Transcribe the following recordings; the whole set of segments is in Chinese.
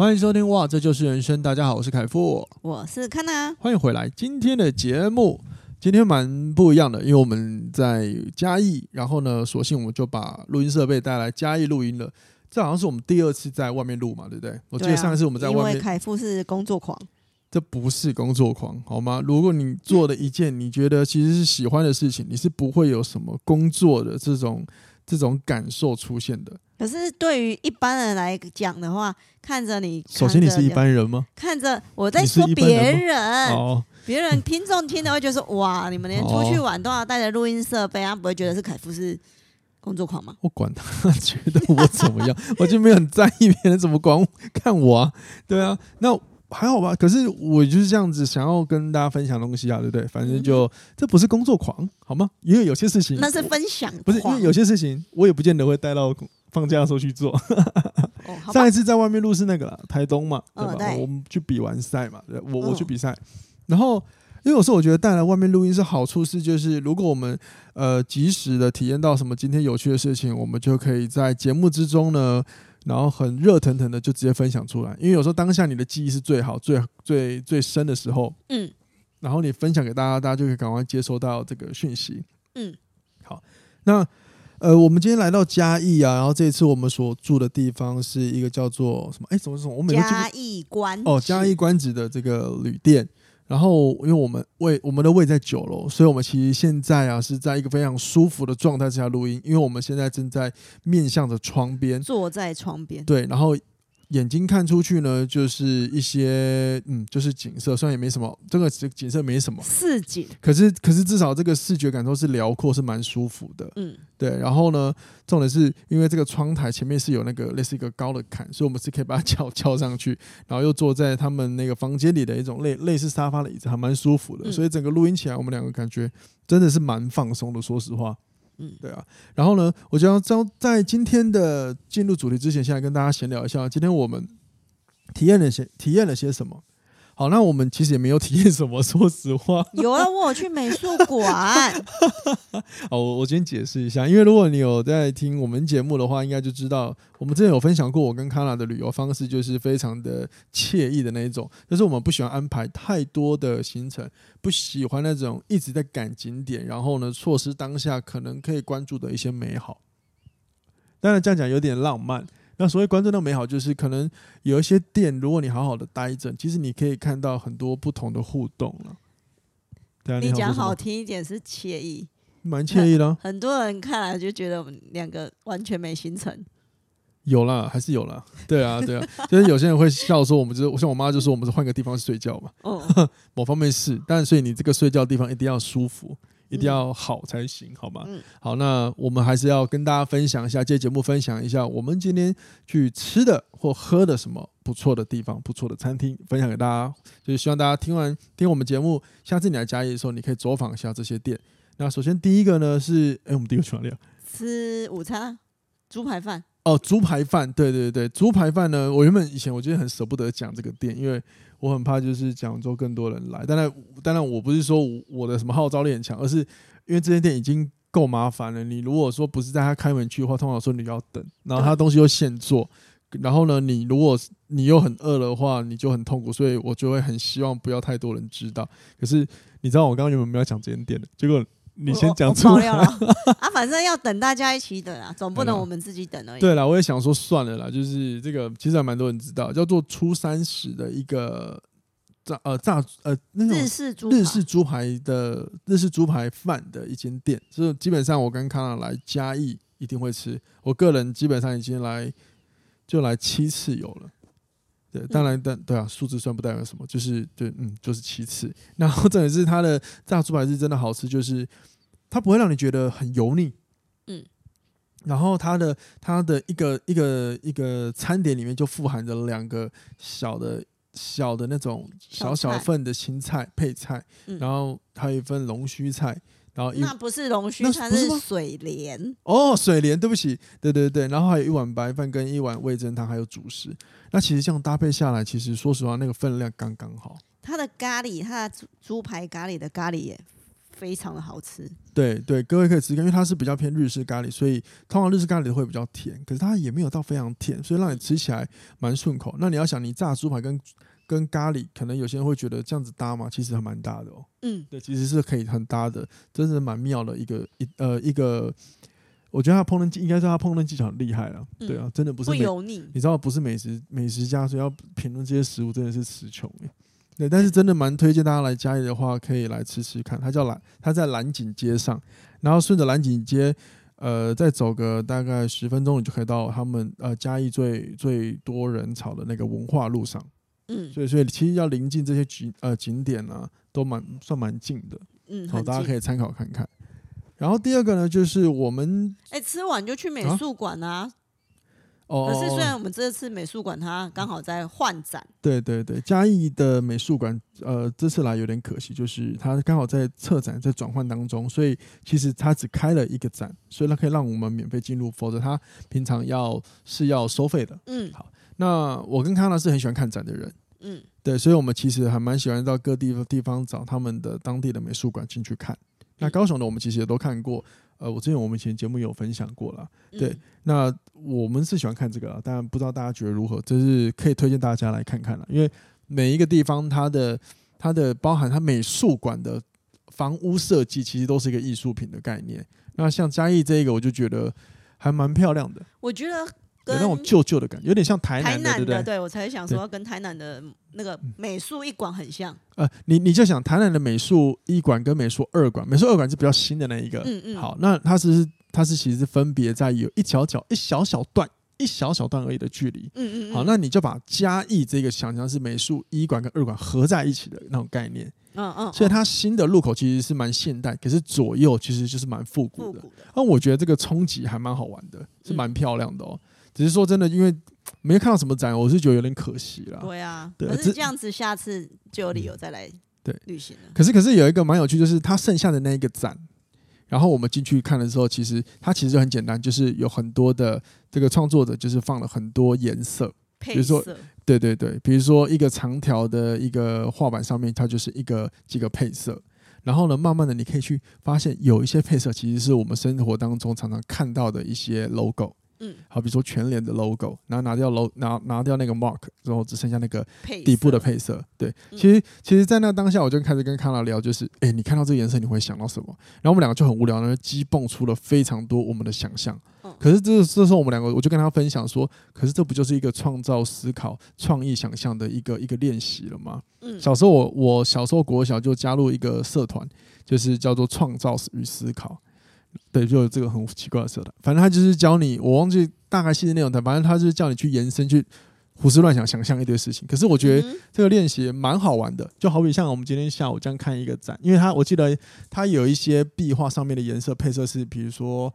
欢迎收听，哇，这就是人生。大家好，我是凯富，我是康娜，欢迎回来。今天的节目。今天蛮不一样的，因为我们在嘉义，然后呢，索性我们就把录音设备带来嘉义录音了。这好像是我们第二次在外面录嘛，对不对？我记得上一次我们在外面，因为凯富是工作狂，这不是工作狂，好吗？如果你做了一件你觉得其实是喜欢的事情，你是不会有什么工作的这种这种感受出现的。可是对于一般人来讲的话，看着你，首先你是一般人吗？看着我在说别人。别人听众听的会觉得说：“哇，你们连出去玩都要带着录音设备啊，不会觉得是凯夫是工作狂吗？”我管他觉得我怎么样，我就没有很在意别人怎么管我看我啊。对啊，那还好吧。可是我就是这样子想要跟大家分享东西啊，对不对？反正就、嗯、这不是工作狂，好吗？因为有些事情那是分享，不是因为有些事情我也不见得会带到放假的时候去做。哦、上一次在外面录是那个啦，台东嘛，对吧？我们去比完赛嘛，对我我去比赛。然后，因为有时候我觉得带来外面录音是好处是，就是如果我们呃及时的体验到什么今天有趣的事情，我们就可以在节目之中呢，然后很热腾腾的就直接分享出来。因为有时候当下你的记忆是最好、最最最深的时候，嗯，然后你分享给大家，大家就可以赶快接收到这个讯息，嗯，好，那呃，我们今天来到嘉义啊，然后这一次我们所住的地方是一个叫做什么？哎，什么什么？我每次嘉义观哦，嘉义观止的这个旅店。然后，因为我们位我们的位在九楼，所以我们其实现在啊是在一个非常舒服的状态之下录音，因为我们现在正在面向着窗边，坐在窗边，对，然后。眼睛看出去呢，就是一些嗯，就是景色，虽然也没什么，这个景色没什么市景，可是可是至少这个视觉感受是辽阔，是蛮舒服的。嗯，对。然后呢，重点是因为这个窗台前面是有那个类似一个高的坎，所以我们是可以把它翘翘上去，然后又坐在他们那个房间里的一种类类似沙发的椅子，还蛮舒服的。所以整个录音起来，我们两个感觉真的是蛮放松的，说实话。嗯，对啊，然后呢，我将将在今天的进入主题之前，先来跟大家闲聊一下，今天我们体验了些体验了些什么。好，那我们其实也没有体验什么，说实话。有啊，我有去美术馆。好，我我先解释一下，因为如果你有在听我们节目的话，应该就知道我们之前有分享过，我跟康娜的旅游方式就是非常的惬意的那一种，就是我们不喜欢安排太多的行程，不喜欢那种一直在赶景点，然后呢，错失当下可能可以关注的一些美好。当然这样讲有点浪漫。那所谓观众的美好，就是可能有一些店，如果你好好的待着，其实你可以看到很多不同的互动了。对啊，你讲好听一点是惬意，蛮惬意的。很，很多人看来就觉得我们两个完全没行程。有啦，还是有啦。对啊，对啊，就是有些人会笑说，我们就是，像我妈就说，我们是换个地方睡觉嘛。哦，某方面是，但所以你这个睡觉的地方一定要舒服。一定要好才行，好吗？嗯、好，那我们还是要跟大家分享一下，这节目分享一下我们今天去吃的或喝的什么不错的地方、不错的餐厅，分享给大家。就是希望大家听完听我们节目，下次你来嘉义的时候，你可以走访一下这些店。那首先第一个呢是，哎，我们第一个去哪里啊？吃午餐，猪排饭。哦，猪排饭，对对对，猪排饭呢，我原本以前我觉得很舍不得讲这个店，因为。我很怕就是讲之后更多人来，当然当然我不是说我的什么号召力很强，而是因为这间店已经够麻烦了。你如果说不是在他开门去的话，通常说你要等，然后他东西又现做，然后呢，你如果你又很饿的话，你就很痛苦。所以我就会很希望不要太多人知道。可是你知道我刚刚原本没有讲这间店的，结果。你先讲出来了 啊！反正要等大家一起等啊，总不能我们自己等而已。对了，我也想说算了啦，就是这个其实还蛮多人知道，叫做初三十的一个炸呃炸呃那种日式猪日式猪排的日式猪排饭的一间店，就是基本上我跟康娜来嘉义一定会吃，我个人基本上已经来就来七次有了。对，当然但对啊，数字算不代表什么，就是对嗯就是七次。然后这也是它的炸猪排是真的好吃，就是。它不会让你觉得很油腻，嗯，然后它的它的一个一个一个餐点里面就富含着两个小的小的那种小小份的青菜配菜，嗯、然后还有一份龙须菜。然后那不是龙须，它是水莲。哦，水莲，对不起，对对对。然后还有一碗白饭跟一碗味噌汤，还有主食。那其实这样搭配下来，其实说实话，那个分量刚刚好。它的咖喱，它的猪排咖喱的咖喱也非常的好吃。对对，各位可以吃，因为它是比较偏日式咖喱，所以通常日式咖喱会比较甜，可是它也没有到非常甜，所以让你吃起来蛮顺口。那你要想，你炸猪排跟跟咖喱，可能有些人会觉得这样子搭嘛，其实还蛮搭的哦。嗯，对，其实是可以很搭的，真是蛮妙的一个一呃一个，我觉得他烹饪技应该是他烹饪技巧很厉害了。嗯、对啊，真的不是不油腻，你知道不是美食美食家，所以要评论这些食物真的是词穷耶。对，但是真的蛮推荐大家来嘉义的话，可以来吃吃看。它叫蓝，它在蓝景街上，然后顺着蓝景街，呃，再走个大概十分钟，你就可以到他们呃嘉义最最多人潮的那个文化路上。嗯，所以所以其实要临近这些景呃景点呢、啊，都蛮算蛮近的，嗯，好，大家可以参考看看。然后第二个呢，就是我们哎、欸、吃完就去美术馆啊。哦，可是虽然我们这次美术馆它刚好在换展，对对对，嘉义的美术馆呃这次来有点可惜，就是它刚好在策展在转换当中，所以其实它只开了一个展，所以它可以让我们免费进入，否则它平常要是要收费的。嗯，好。那我跟康纳是很喜欢看展的人，嗯，对，所以我们其实还蛮喜欢到各地的地方找他们的当地的美术馆进去看。那高雄的我们其实也都看过，呃，我之前我们以前节目有分享过了，对。那我们是喜欢看这个，当然不知道大家觉得如何，就是可以推荐大家来看看了，因为每一个地方它的它的包含它美术馆的房屋设计，其实都是一个艺术品的概念。那像嘉义这一个，我就觉得还蛮漂亮的，我觉得。有那种旧旧的感觉，有点像台南的，台南的对不对？对，我才想说跟台南的那个美术一馆很像。呃，你你就想台南的美术一馆跟美术二馆，美术二馆是比较新的那一个。嗯嗯。好，那它是它是其实分别在有一小角一小小段一小小段而已的距离。嗯嗯。好，那你就把嘉义这个想象是美术一馆跟二馆合在一起的那种概念。嗯嗯。所以它新的路口其实是蛮现代，可是左右其实就是蛮复古的。那我觉得这个冲击还蛮好玩的，是蛮漂亮的哦。只是说真的，因为没看到什么展，我是觉得有点可惜啦。对啊，对，可是这样子，下次就有理由再来对旅行了。可是，可是有一个蛮有趣，就是它剩下的那一个展，然后我们进去看的时候，其实它其实就很简单，就是有很多的这个创作者，就是放了很多颜色，比如说，对对对，比如说一个长条的一个画板上面，它就是一个几个配色，然后呢，慢慢的你可以去发现，有一些配色其实是我们生活当中常常看到的一些 logo。嗯，好，比如说全联的 logo，然后拿掉 logo，拿拿掉那个 mark 之后，只剩下那个底部的配色。配色对，嗯、其实其实，在那当下，我就开始跟康拉聊，就是，哎、欸，你看到这个颜色，你会想到什么？然后我们两个就很无聊，然后激蹦出了非常多我们的想象。嗯、可是这这时候，我们两个我就跟他分享说，可是这不就是一个创造、思考、创意、想象的一个一个练习了吗？嗯，小时候我我小时候国小就加入一个社团，就是叫做创造与思考。对，就有这个很奇怪的社团，反正他就是教你，我忘记大概细节内容，反正他就是叫你去延伸，去胡思乱想，想象一堆事情。可是我觉得这个练习蛮好玩的，就好比像我们今天下午这样看一个展，因为他我记得他有一些壁画上面的颜色配色是，比如说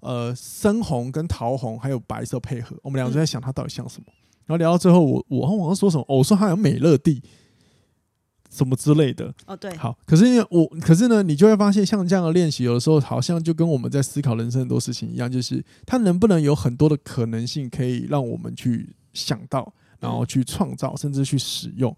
呃深红跟桃红还有白色配合，我们两个就在想它到底像什么。然后聊到最后，我我好像说什么，哦，我说它有美乐蒂。什么之类的哦，对，好，可是因为我，可是呢，你就会发现，像这样的练习，有的时候好像就跟我们在思考人生很多事情一样，就是它能不能有很多的可能性，可以让我们去想到，然后去创造，甚至去使用。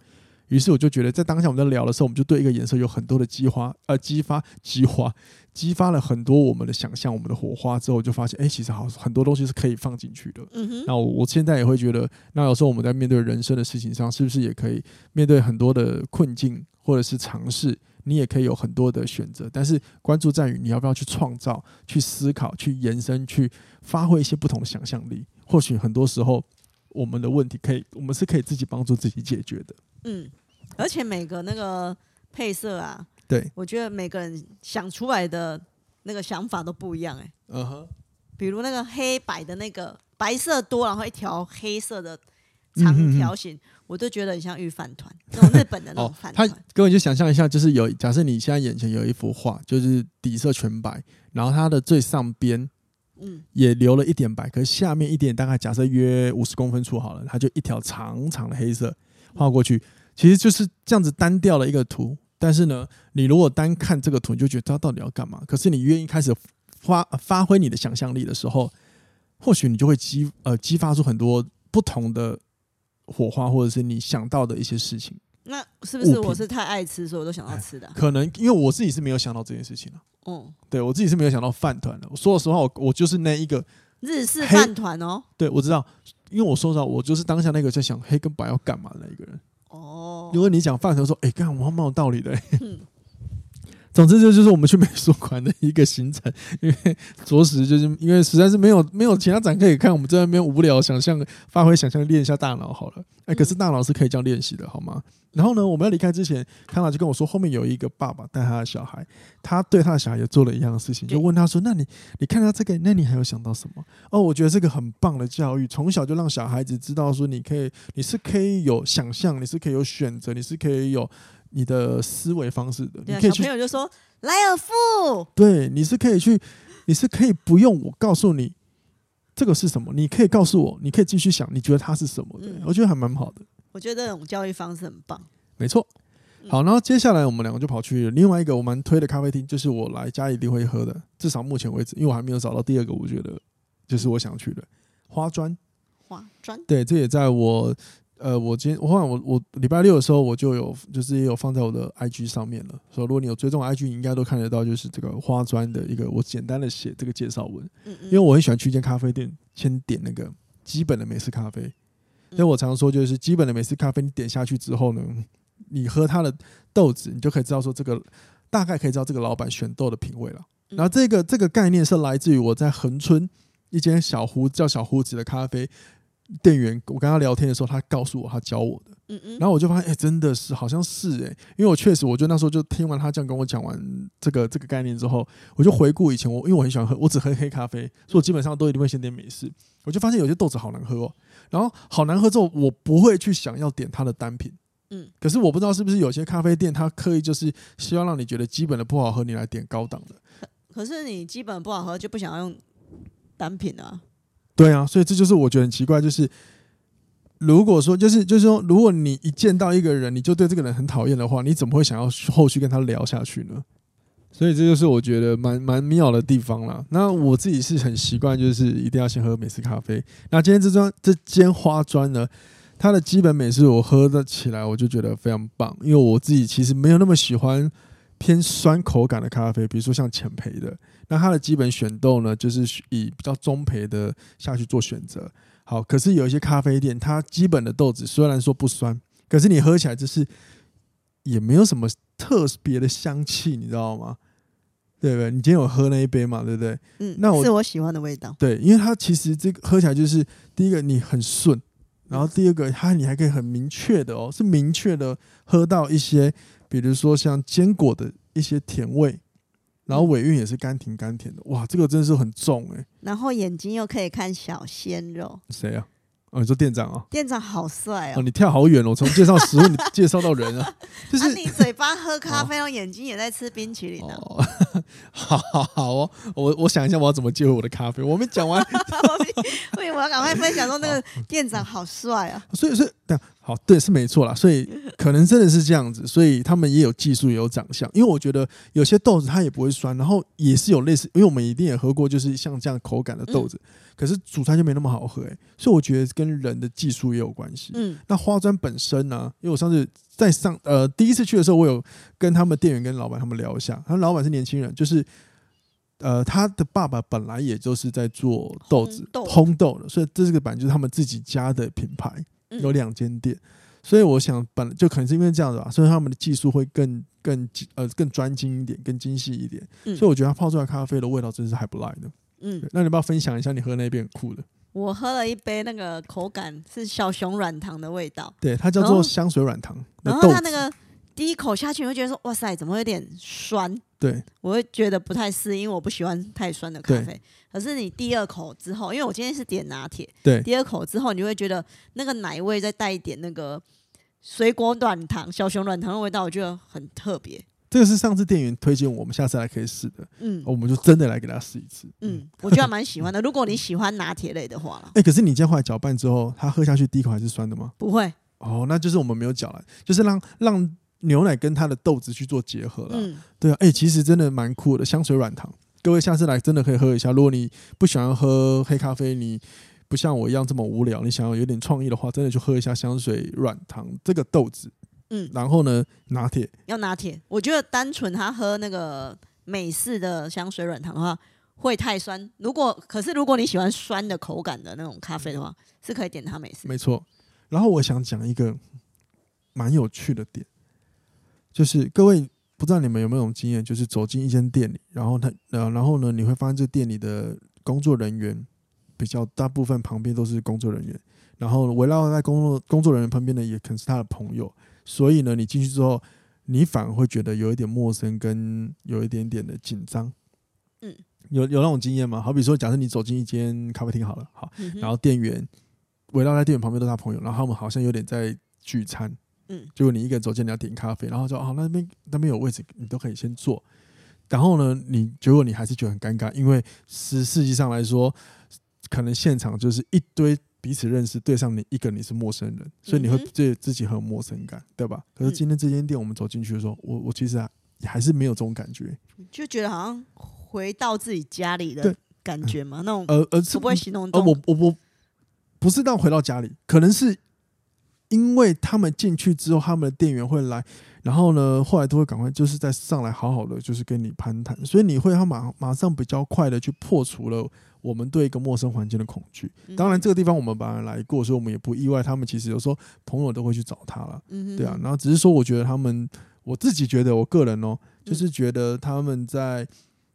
于是我就觉得，在当下我们在聊的时候，我们就对一个颜色有很多的激发，呃，激发，激发，激发了很多我们的想象，我们的火花。之后就发现，哎、欸，其实好很多东西是可以放进去的。嗯哼。那我我现在也会觉得，那有时候我们在面对人生的事情上，是不是也可以面对很多的困境，或者是尝试，你也可以有很多的选择。但是关注在于你要不要去创造、去思考、去延伸、去发挥一些不同的想象力。或许很多时候，我们的问题可以，我们是可以自己帮助自己解决的。嗯。而且每个那个配色啊，对，我觉得每个人想出来的那个想法都不一样哎、欸。嗯哼、uh，huh、比如那个黑白的那个白色多，然后一条黑色的长条形，嗯、哼哼我都觉得很像御饭团，那种日本的那种 饭团。他各位就想象一下，就是有假设你现在眼前有一幅画，就是底色全白，然后它的最上边，嗯，也留了一点白，可是下面一点大概假设约五十公分处好了，它就一条长长的黑色。画过去，其实就是这样子单调的一个图。但是呢，你如果单看这个图，你就觉得它到底要干嘛？可是你愿意开始发发挥你的想象力的时候，或许你就会激呃激发出很多不同的火花，或者是你想到的一些事情。那是不是我是太爱吃，所以我都想到吃的？可能因为我自己是没有想到这件事情了。嗯，对我自己是没有想到饭团的。我说实话，我我就是那一个日式饭团哦。对，我知道，因为我说实话，我就是当下那个在想黑跟白要干嘛的那一个人。哦，如果你讲范畴，说哎，干我蛮有道理的。嗯总之，这就是我们去美术馆的一个行程，因为着实就是因为实在是没有没有其他展可以看，我们在那边无聊，想象发挥想象练一下大脑好了。哎，可是大脑是可以这样练习的，好吗？然后呢，我们要离开之前，康纳就跟我说，后面有一个爸爸带他的小孩，他对他的小孩也做了一样的事情，就问他说：“那你你看到这个，那你还有想到什么？”哦，我觉得这个很棒的教育，从小就让小孩子知道说，你可以，你是可以有想象，你是可以有选择，你是可以有。你的思维方式的，你可以去。小朋友就说：“莱尔富。”对，你是可以去，你是可以不用我告诉你这个是什么，你可以告诉我，你可以继续想，你觉得它是什么的？嗯、我觉得还蛮好的。我觉得这种教育方式很棒。没错。好，然后接下来我们两个就跑去另外一个我蛮推的咖啡厅，就是我来家一定会喝的，至少目前为止，因为我还没有找到第二个，我觉得就是我想去的花砖。花砖。对，这也在我。呃，我今天我后来我我礼拜六的时候我就有就是也有放在我的 IG 上面了，所以如果你有追踪 IG，你应该都看得到，就是这个花砖的一个我简单的写这个介绍文。嗯嗯。因为我很喜欢去一间咖啡店，先点那个基本的美式咖啡。所以我常说就是基本的美式咖啡，你点下去之后呢，你喝它的豆子，你就可以知道说这个大概可以知道这个老板选豆的品味了。然后这个这个概念是来自于我在恒春一间小胡叫小胡子的咖啡。店员，我跟他聊天的时候，他告诉我他教我的，嗯嗯，然后我就发现，哎、欸，真的是，好像是哎、欸，因为我确实，我就那时候就听完他这样跟我讲完这个这个概念之后，我就回顾以前我，因为我很喜欢喝，我只喝黑咖啡，所以我基本上都一定会先点美式，我就发现有些豆子好难喝哦，然后好难喝之后，我不会去想要点它的单品，嗯，可是我不知道是不是有些咖啡店他刻意就是希望让你觉得基本的不好喝，你来点高档的，可是你基本不好喝就不想要用单品啊。对啊，所以这就是我觉得很奇怪，就是如果说就是就是说，如果你一见到一个人，你就对这个人很讨厌的话，你怎么会想要后续跟他聊下去呢？所以这就是我觉得蛮蛮妙的地方啦。那我自己是很习惯，就是一定要先喝美式咖啡。那今天这砖这间花砖呢，它的基本美式我喝的起来，我就觉得非常棒，因为我自己其实没有那么喜欢偏酸口感的咖啡，比如说像浅焙的。那它的基本选豆呢，就是以比较中培的下去做选择。好，可是有一些咖啡店，它基本的豆子虽然说不酸，可是你喝起来就是也没有什么特别的香气，你知道吗？对不对？你今天有喝那一杯嘛？对不对？嗯，那我是我喜欢的味道。对，因为它其实这个喝起来就是第一个你很顺，然后第二个它你还可以很明确的哦，是明确的喝到一些，比如说像坚果的一些甜味。然后尾韵也是甘甜甘甜的，哇，这个真的是很重哎、欸。然后眼睛又可以看小鲜肉。谁啊？哦，你说店长啊？店长好帅哦，哦！你跳好远哦，从介绍食物你 介绍到人啊。就是、啊、你嘴巴喝咖啡，然后眼睛也在吃冰淇淋呢、啊。哦，好好好哦，我我想一下我要怎么接我的咖啡。我没讲完，所以我要赶快分享说那个店长好帅啊。所以是这样。好，对，是没错啦，所以 可能真的是这样子，所以他们也有技术，也有长相。因为我觉得有些豆子它也不会酸，然后也是有类似，因为我们一定也喝过，就是像这样口感的豆子，可是煮出来就没那么好喝哎、欸。所以我觉得跟人的技术也有关系。嗯，那花砖本身呢？因为我上次在上呃第一次去的时候，我有跟他们店员跟老板他们聊一下，他们老板是年轻人，就是呃他的爸爸本来也就是在做豆子烘豆，烘豆的，所以这是个版就是他们自己家的品牌。有两间店，所以我想本来就可能是因为这样子吧，所以他们的技术会更更呃更专精一点，更精细一点。嗯、所以我觉得它泡出来咖啡的味道真是还不赖的。嗯，那你要不要分享一下你喝那一杯很酷的？我喝了一杯那个口感是小熊软糖的味道，对，它叫做香水软糖。然后它那个第一口下去，你会觉得说哇塞，怎么会有点酸？对，我会觉得不太适应，因为我不喜欢太酸的咖啡。可是你第二口之后，因为我今天是点拿铁，对，第二口之后你会觉得那个奶味再带一点那个水果软糖、小熊软糖的味道，我觉得很特别。这个是上次店员推荐我们下次来可以试的，嗯，我们就真的来给他试一次。嗯，我觉得蛮喜欢的。如果你喜欢拿铁类的话，哎、欸，可是你这样后来搅拌之后，它喝下去第一口还是酸的吗？不会，哦，那就是我们没有搅了，就是让让牛奶跟它的豆子去做结合了。嗯，对啊，哎、欸，其实真的蛮酷的，香水软糖，各位下次来真的可以喝一下。如果你不喜欢喝黑咖啡，你不像我一样这么无聊，你想要有点创意的话，真的去喝一下香水软糖这个豆子。嗯，然后呢，拿铁要拿铁。我觉得单纯他喝那个美式的香水软糖的话，会太酸。如果可是如果你喜欢酸的口感的那种咖啡的话，是可以点它美式。没错。然后我想讲一个蛮有趣的点，就是各位不知道你们有没有种经验，就是走进一间店里，然后他呃，然后呢，你会发现这店里的工作人员比较大部分旁边都是工作人员，然后围绕在工作工作人员旁边的也可能是他的朋友。所以呢，你进去之后，你反而会觉得有一点陌生，跟有一点点的紧张。嗯，有有那种经验吗？好比说，假设你走进一间咖啡厅好了，好，嗯、然后店员围绕在店员旁边都是他朋友，然后他们好像有点在聚餐。嗯，结果你一个人走进来要点咖啡，然后说哦，那边那边有位置，你都可以先坐。然后呢，你结果你还是觉得很尴尬，因为实实际上来说，可能现场就是一堆。彼此认识，对上你一个你是陌生人，所以你会对自己很有陌生感，对吧？可是今天这间店我们走进去的时候，我我其实还还是没有这种感觉，就觉得好像回到自己家里的感觉嘛，那种呃呃，不会形容呃，我我我不是到回到家里，可能是因为他们进去之后，他们的店员会来，然后呢，后来都会赶快就是再上来好好的就是跟你攀谈，所以你会他马马上比较快的去破除了。我们对一个陌生环境的恐惧，当然这个地方我们本来来过，所以我们也不意外。他们其实有时候朋友都会去找他了，对啊。然后只是说，我觉得他们，我自己觉得，我个人哦，就是觉得他们在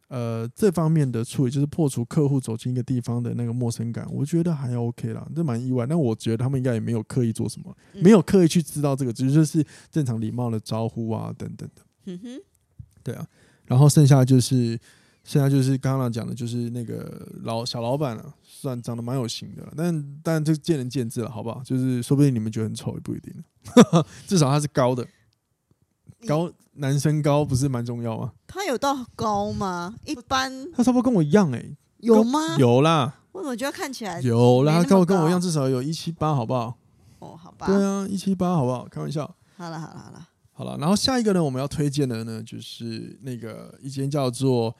呃这方面的处理，就是破除客户走进一个地方的那个陌生感，我觉得还 OK 啦，这蛮意外。但我觉得他们应该也没有刻意做什么，没有刻意去知道这个，只是就是正常礼貌的招呼啊等等的。嗯哼，对啊。然后剩下就是。剩下就是刚刚讲的，就是那个老小老板啊，算长得蛮有型的，但但这见仁见智了，好不好？就是说不定你们觉得很丑也不一定，至少他是高的，高男生高不是蛮重要吗？他有到高吗？一般他差不多跟我一样哎、欸，有吗？有啦，我怎么觉得看起来有啦？他跟我跟我一样，至少有一七八，好不好？哦，好吧，对啊，一七八，好不好？开玩笑。好了好了好了好了，然后下一个呢，我们要推荐的呢，就是那个一间叫做。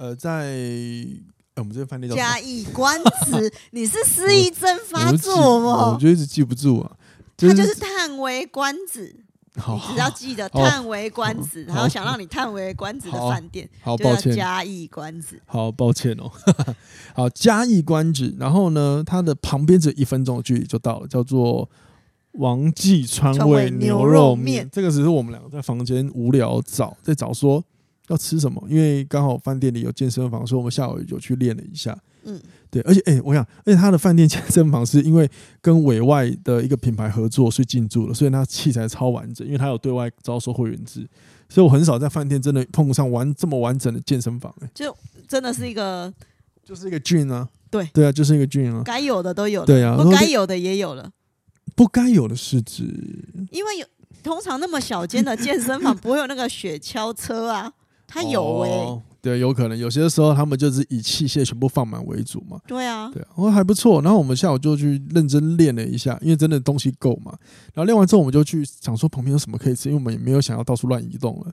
呃，在、欸、我们这个饭店叫嘉义官子，你是失忆症发作吗？我就一直记不住啊。就是、它就是叹为观止，你只要记得叹为观止，然后想让你叹为观止的饭店，好，抱歉，嘉义观止，好抱歉哦。好，嘉义观止，然后呢，它的旁边只有一分钟的距离就到了，叫做王记川味牛肉面。这个只是我们两个在房间无聊找，在找说。要吃什么？因为刚好饭店里有健身房，所以我们下午有去练了一下。嗯，对，而且哎、欸，我想，而且他的饭店健身房是因为跟委外的一个品牌合作，所以进驻了，所以他器材超完整，因为他有对外招收会员制，所以我很少在饭店真的碰上完这么完整的健身房、欸。就真的是一个，就是一个 gym 啊，对对啊，就是一个 gym 啊，该有的都有了，对啊，不该有的也有了，不该有的是指，因为有通常那么小间的健身房 不会有那个雪橇车啊。它有哎、欸哦，对，有可能有些时候他们就是以器械全部放满为主嘛。对啊，对啊，我还不错。然后我们下午就去认真练了一下，因为真的东西够嘛。然后练完之后，我们就去想说旁边有什么可以吃，因为我们也没有想要到处乱移动了。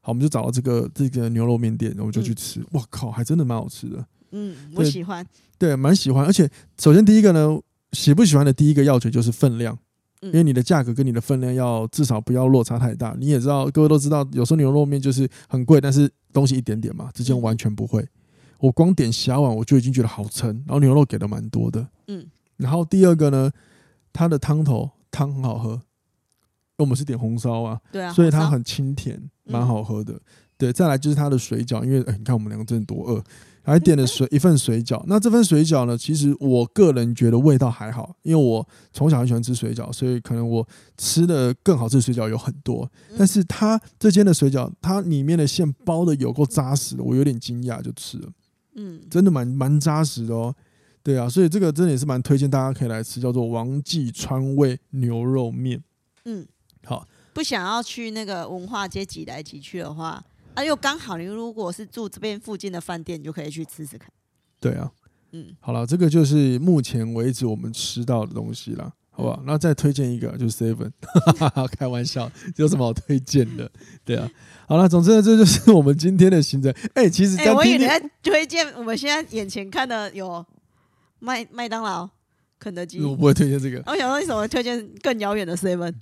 好，我们就找到这个这个牛肉面店，然后我们就去吃。我、嗯、靠，还真的蛮好吃的。嗯，我喜欢。对，蛮喜欢。而且首先第一个呢，喜不喜欢的第一个要诀就是分量。因为你的价格跟你的分量要至少不要落差太大，你也知道，各位都知道，有时候牛肉面就是很贵，但是东西一点点嘛，之前完全不会。我光点虾碗我就已经觉得好撑，然后牛肉给的蛮多的，嗯。然后第二个呢，它的汤头汤很好喝，因为我们是点红烧啊，对啊，所以它很清甜，蛮好喝的。对，再来就是它的水饺，因为哎，你看我们两个真的多饿。还点了水一份水饺，那这份水饺呢？其实我个人觉得味道还好，因为我从小很喜欢吃水饺，所以可能我吃的更好吃的水饺有很多。但是它这间的水饺，它里面的馅包的有够扎实的，我有点惊讶就吃了，嗯，真的蛮蛮扎实的哦。对啊，所以这个真的也是蛮推荐大家可以来吃，叫做王记川味牛肉面。嗯，好，不想要去那个文化街挤来挤去的话。啊，又刚好，你如果是住这边附近的饭店，你就可以去吃吃看。对啊，嗯，好了，这个就是目前为止我们吃到的东西了。好不好？那再推荐一个，就是 Seven，开玩笑，有什么好推荐的？对啊，好了，总之呢，这就是我们今天的行程。哎、欸，其实、欸、我以为你在推荐我们现在眼前看的有麦麦当劳、肯德基，我不会推荐这个。我想说，为什么推荐更遥远的 Seven？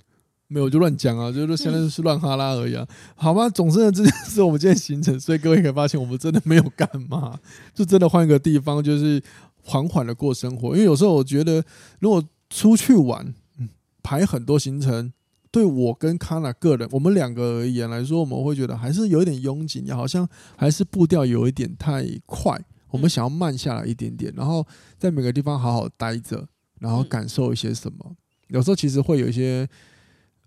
没有，我就乱讲啊，就是现在是乱哈拉而已啊。好吧，总之呢，这就是我们今天行程，所以各位可以发现，我们真的没有干嘛，就真的换一个地方，就是缓缓的过生活。因为有时候我觉得，如果出去玩，嗯，排很多行程，对我跟 Kana 个人，我们两个而言来说，我们会觉得还是有一点拥挤，好像还是步调有一点太快。我们想要慢下来一点点，然后在每个地方好好待着，然后感受一些什么。有时候其实会有一些。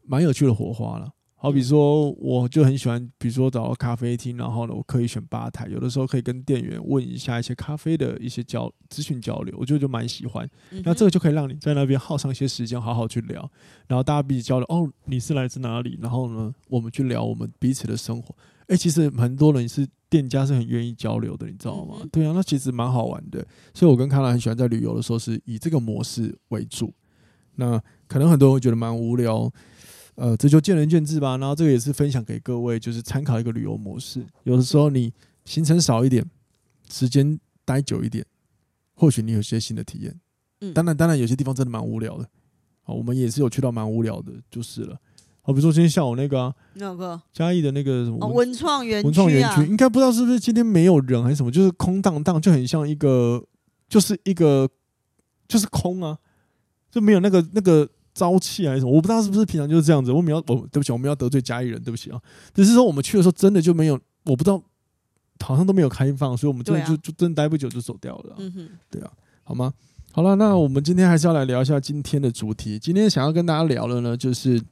蛮有趣的火花了，好比说，我就很喜欢，比如说找到咖啡厅，然后呢，我可以选吧台，有的时候可以跟店员问一下一些咖啡的一些交咨询交流，我觉得就蛮喜欢。那这个就可以让你在那边耗上一些时间，好好去聊，然后大家彼此交流。哦，你是来自哪里？然后呢，我们去聊我们彼此的生活。诶，其实很多人是店家是很愿意交流的，你知道吗？对啊，那其实蛮好玩的。所以我跟康兰很喜欢在旅游的时候是以这个模式为主。那可能很多人会觉得蛮无聊。呃，这就见仁见智吧。然后这个也是分享给各位，就是参考一个旅游模式。有的时候你行程少一点，时间待久一点，或许你有些新的体验。嗯，当然，当然有些地方真的蛮无聊的。好，我们也是有去到蛮无聊的，就是了。好，比如说今天下午那个啊，那个嘉义的那个什么文创园文创园区，应该不知道是不是今天没有人还是什么，就是空荡荡，就很像一个，就是一个，就是空啊，就没有那个那个。朝气还是什么？我不知道是不是平常就是这样子。我们要，我对不起，我们要得罪嘉义人，对不起啊。只是说我们去的时候真的就没有，我不知道，好像都没有开放，所以我们真的就就真的待不久就走掉了。嗯哼，对啊，好吗？好了，那我们今天还是要来聊一下今天的主题。今天想要跟大家聊的呢，就是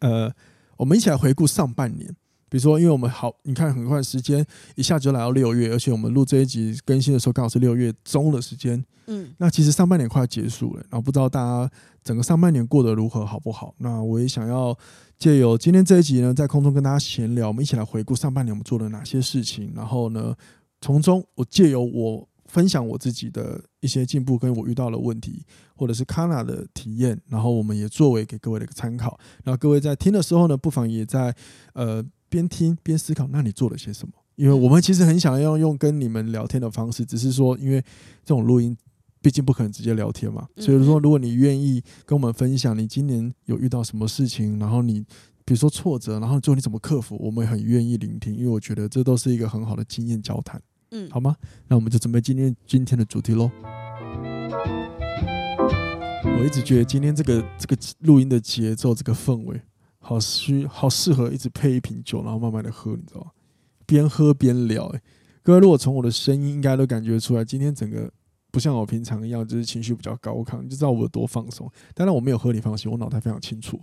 呃，我们一起来回顾上半年。比如说，因为我们好，你看很快时间一下就来到六月，而且我们录这一集更新的时候刚好是六月中的时间。嗯，那其实上半年快要结束了，然后不知道大家整个上半年过得如何，好不好？那我也想要借由今天这一集呢，在空中跟大家闲聊，我们一起来回顾上半年我们做了哪些事情，然后呢，从中我借由我分享我自己的一些进步，跟我遇到的问题，或者是 Kana 的体验，然后我们也作为给各位的一个参考。然后各位在听的时候呢，不妨也在呃。边听边思考，那你做了些什么？因为我们其实很想要用跟你们聊天的方式，只是说，因为这种录音毕竟不可能直接聊天嘛，所以说，如果你愿意跟我们分享你今年有遇到什么事情，然后你比如说挫折，然后最后你怎么克服，我们也很愿意聆听，因为我觉得这都是一个很好的经验交谈，嗯，好吗？那我们就准备今天今天的主题喽。我一直觉得今天这个这个录音的节奏，这个氛围。好需好适合一直配一瓶酒，然后慢慢的喝，你知道吗？边喝边聊。哎，各位如果从我的声音应该都感觉出来，今天整个不像我平常一样，就是情绪比较高亢，你就知道我有多放松。当然我没有喝，你放心，我脑袋非常清楚。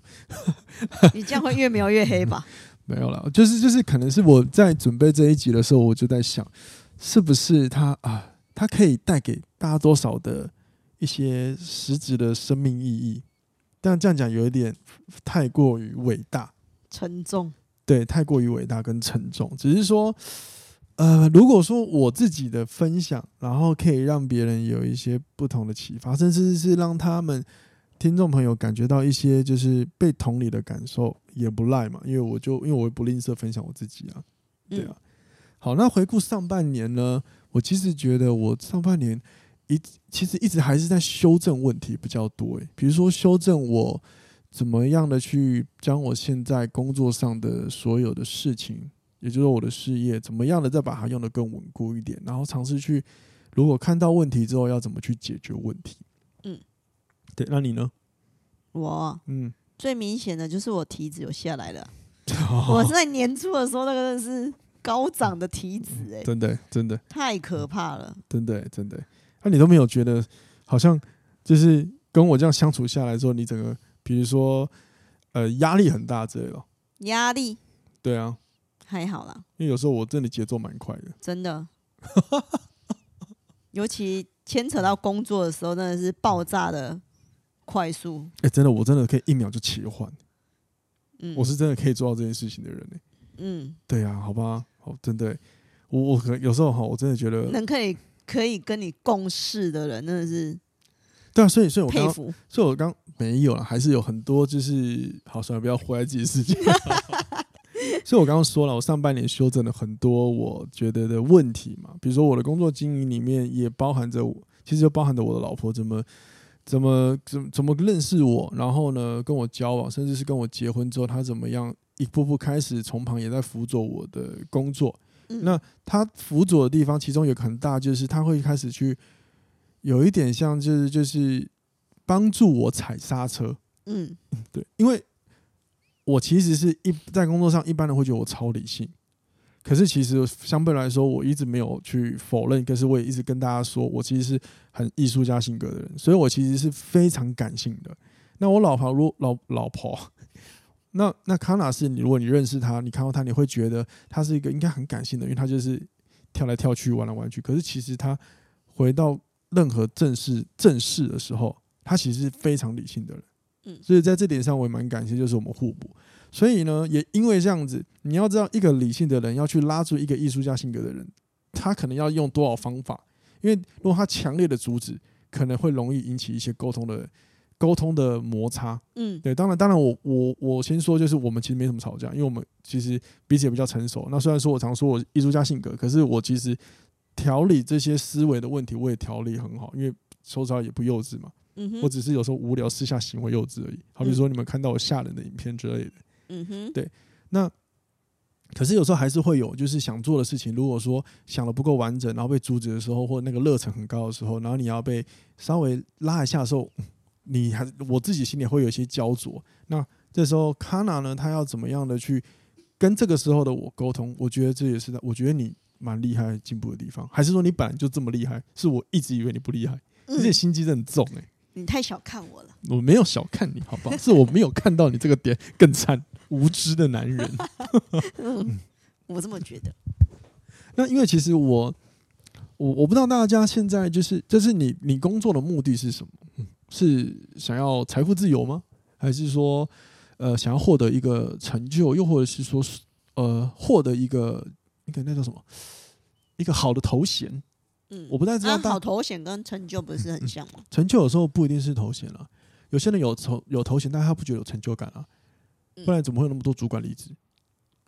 你这样会越描越黑吧？没有啦，就是就是，可能是我在准备这一集的时候，我就在想，是不是它啊，它可以带给大家多少的一些实质的生命意义？但这样讲有一点太过于伟大、沉重。对，太过于伟大跟沉重。只是说，呃，如果说我自己的分享，然后可以让别人有一些不同的启发，甚至是让他们听众朋友感觉到一些就是被同理的感受，也不赖嘛。因为我就因为我不吝啬分享我自己啊，对啊。好，那回顾上半年呢，我其实觉得我上半年。一其实一直还是在修正问题比较多诶，比如说修正我怎么样的去将我现在工作上的所有的事情，也就是我的事业，怎么样的再把它用得更稳固一点，然后尝试去如果看到问题之后要怎么去解决问题。嗯，对，那你呢？我嗯，最明显的就是我体脂有下来了。我在年初的时候那个是高涨的体脂诶，真的真的太可怕了，真的真的。那、啊、你都没有觉得，好像就是跟我这样相处下来之后，你整个，比如说，呃，压力很大之类的。压力？对啊，还好啦。因为有时候我真的节奏蛮快的。真的。尤其牵扯到工作的时候，真的是爆炸的快速。哎、欸，真的，我真的可以一秒就切换。嗯。我是真的可以做到这件事情的人呢。嗯。对啊，好吧，好，真的，我我可能有时候哈，我真的觉得。能可以。可以跟你共事的人，真的是对啊，所以所以我刚服，所以我刚没有了，还是有很多就是好，算了，不要活在自己世界。所以我刚刚说了，我上半年修正了很多我觉得的问题嘛，比如说我的工作经营里面也包含着我，其实就包含着我的老婆怎么怎么怎么怎么认识我，然后呢跟我交往，甚至是跟我结婚之后，她怎么样一步步开始从旁也在辅佐我的工作。嗯、那他辅佐的地方，其中有很大就是他会开始去有一点像就是就是帮助我踩刹车。嗯，对，因为。我其实是一在工作上，一般人会觉得我超理性，可是其实相对来说，我一直没有去否认。可是我也一直跟大家说，我其实是很艺术家性格的人，所以我其实是非常感性的。那我老婆，如老老婆，那那康纳是你，如果你认识他，你看到他，你会觉得他是一个应该很感性的，因为他就是跳来跳去，玩来玩去。可是其实他回到任何正式正式的时候，他其实是非常理性的人。嗯，所以在这点上我也蛮感谢，就是我们互补。所以呢，也因为这样子，你要知道，一个理性的人要去拉住一个艺术家性格的人，他可能要用多少方法？因为如果他强烈的阻止，可能会容易引起一些沟通的沟通的摩擦。嗯，对，当然，当然我，我我我先说，就是我们其实没什么吵架，因为我们其实彼此也比较成熟。那虽然说我常说我艺术家性格，可是我其实调理这些思维的问题，我也调理很好，因为说实话也不幼稚嘛。嗯我只是有时候无聊，私下行为幼稚而已。好比说，你们看到我吓人的影片之类的，嗯哼，对。那可是有时候还是会有，就是想做的事情，如果说想的不够完整，然后被阻止的时候，或那个热忱很高的时候，然后你要被稍微拉一下的时候，你还我自己心里会有一些焦灼。那这时候卡娜呢，他要怎么样的去跟这个时候的我沟通？我觉得这也是我觉得你蛮厉害、进步的地方，还是说你本来就这么厉害？是我一直以为你不厉害，而且心机很重哎、欸。你太小看我了，我没有小看你，好不好？是我没有看到你这个点更惨，无知的男人。嗯，我这么觉得。那因为其实我，我我不知道大家现在就是，就是你你工作的目的是什么？是想要财富自由吗？还是说，呃，想要获得一个成就，又或者是说，呃，获得一个一个那叫什么？一个好的头衔？嗯，我不太知道。好头衔跟成就不是很像吗？成就有时候不一定是头衔了，有些人有头有头衔，但他不觉得有成就感啊。不然怎么会有那么多主管离职，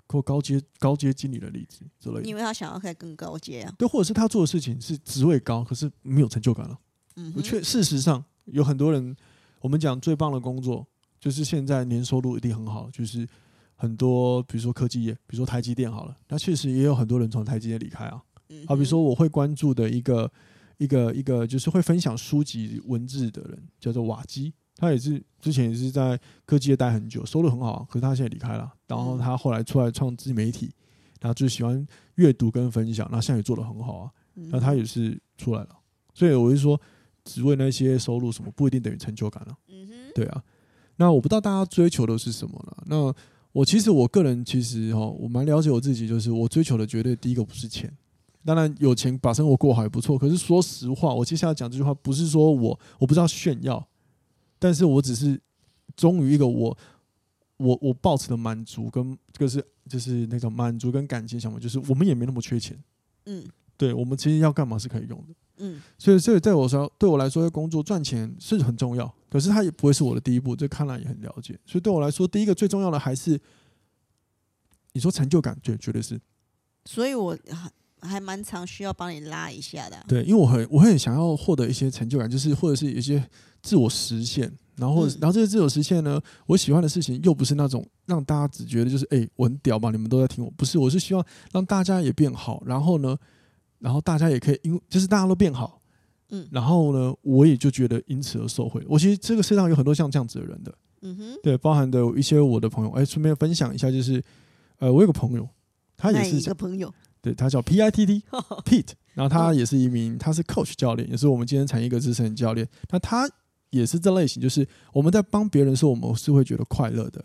或高阶高阶经理的离职之类的？因为他想要开更高阶啊。对，或者是他做的事情是职位高，可是没有成就感了。嗯，确事实上有很多人，我们讲最棒的工作，就是现在年收入一定很好，就是很多比如说科技业，比如说台积电好了，那确实也有很多人从台积电离开啊。好比说，我会关注的一个一个一个，就是会分享书籍文字的人，叫做瓦基。他也是之前也是在科技业待很久，收入很好，可是他现在离开了。然后他后来出来创自媒体，然后就喜欢阅读跟分享，那现在也做得很好啊。那他也是出来了，所以我就说，只为那些收入什么不一定等于成就感了。嗯哼，对啊。那我不知道大家追求的是什么了。那我其实我个人其实哈，我蛮了解我自己，就是我追求的绝对第一个不是钱。当然有钱把生活过好也不错，可是说实话，我接下来讲这句话不是说我我不知道炫耀，但是我只是忠于一个我我我抱持的满足跟这个是就是那种满足跟感情想法，就是我们也没那么缺钱，嗯，对，我们其实要干嘛是可以用的，嗯，所以这个在我说对我来说，工作赚钱是很重要，可是它也不会是我的第一步，这看来也很了解，所以对我来说，第一个最重要的还是你说成就感，对，绝对是，所以我。还还蛮常需要帮你拉一下的，对，因为我很我很想要获得一些成就感，就是或者是一些自我实现，然后、嗯、然后这些自我实现呢，我喜欢的事情又不是那种让大家只觉得就是哎、欸、我很屌嘛，你们都在听我，不是，我是希望让大家也变好，然后呢，然后大家也可以因为就是大家都变好，嗯，然后呢，我也就觉得因此而受惠。我其实这个世界上有很多像这样子的人的，嗯哼，对，包含的一些我的朋友，哎，顺便分享一下，就是呃，我有个朋友，他也是一个朋友。对，他叫 P I T T，Pete，然后他也是一名，他是 Coach 教练，也是我们今天产业一个资深教练。那他也是这类型，就是我们在帮别人的时候，我们是会觉得快乐的。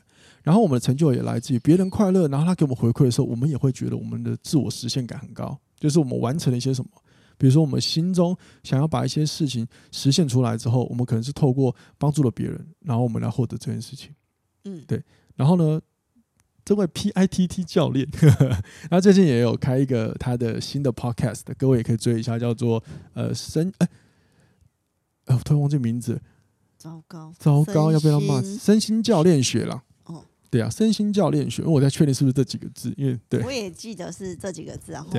然后我们的成就也来自于别人快乐，然后他给我们回馈的时候，我们也会觉得我们的自我实现感很高。就是我们完成了一些什么，比如说我们心中想要把一些事情实现出来之后，我们可能是透过帮助了别人，然后我们来获得这件事情。嗯，对。然后呢，这位 PITT 教练，他最近也有开一个他的新的 podcast，各位也可以追一下，叫做呃生哎哎，我突然忘记名字，糟糕，糟糕，要被他骂。身心教练学了。哦，对啊，身心教练学，因为我在确定是不是这几个字，因为对，我也记得是这几个字，然后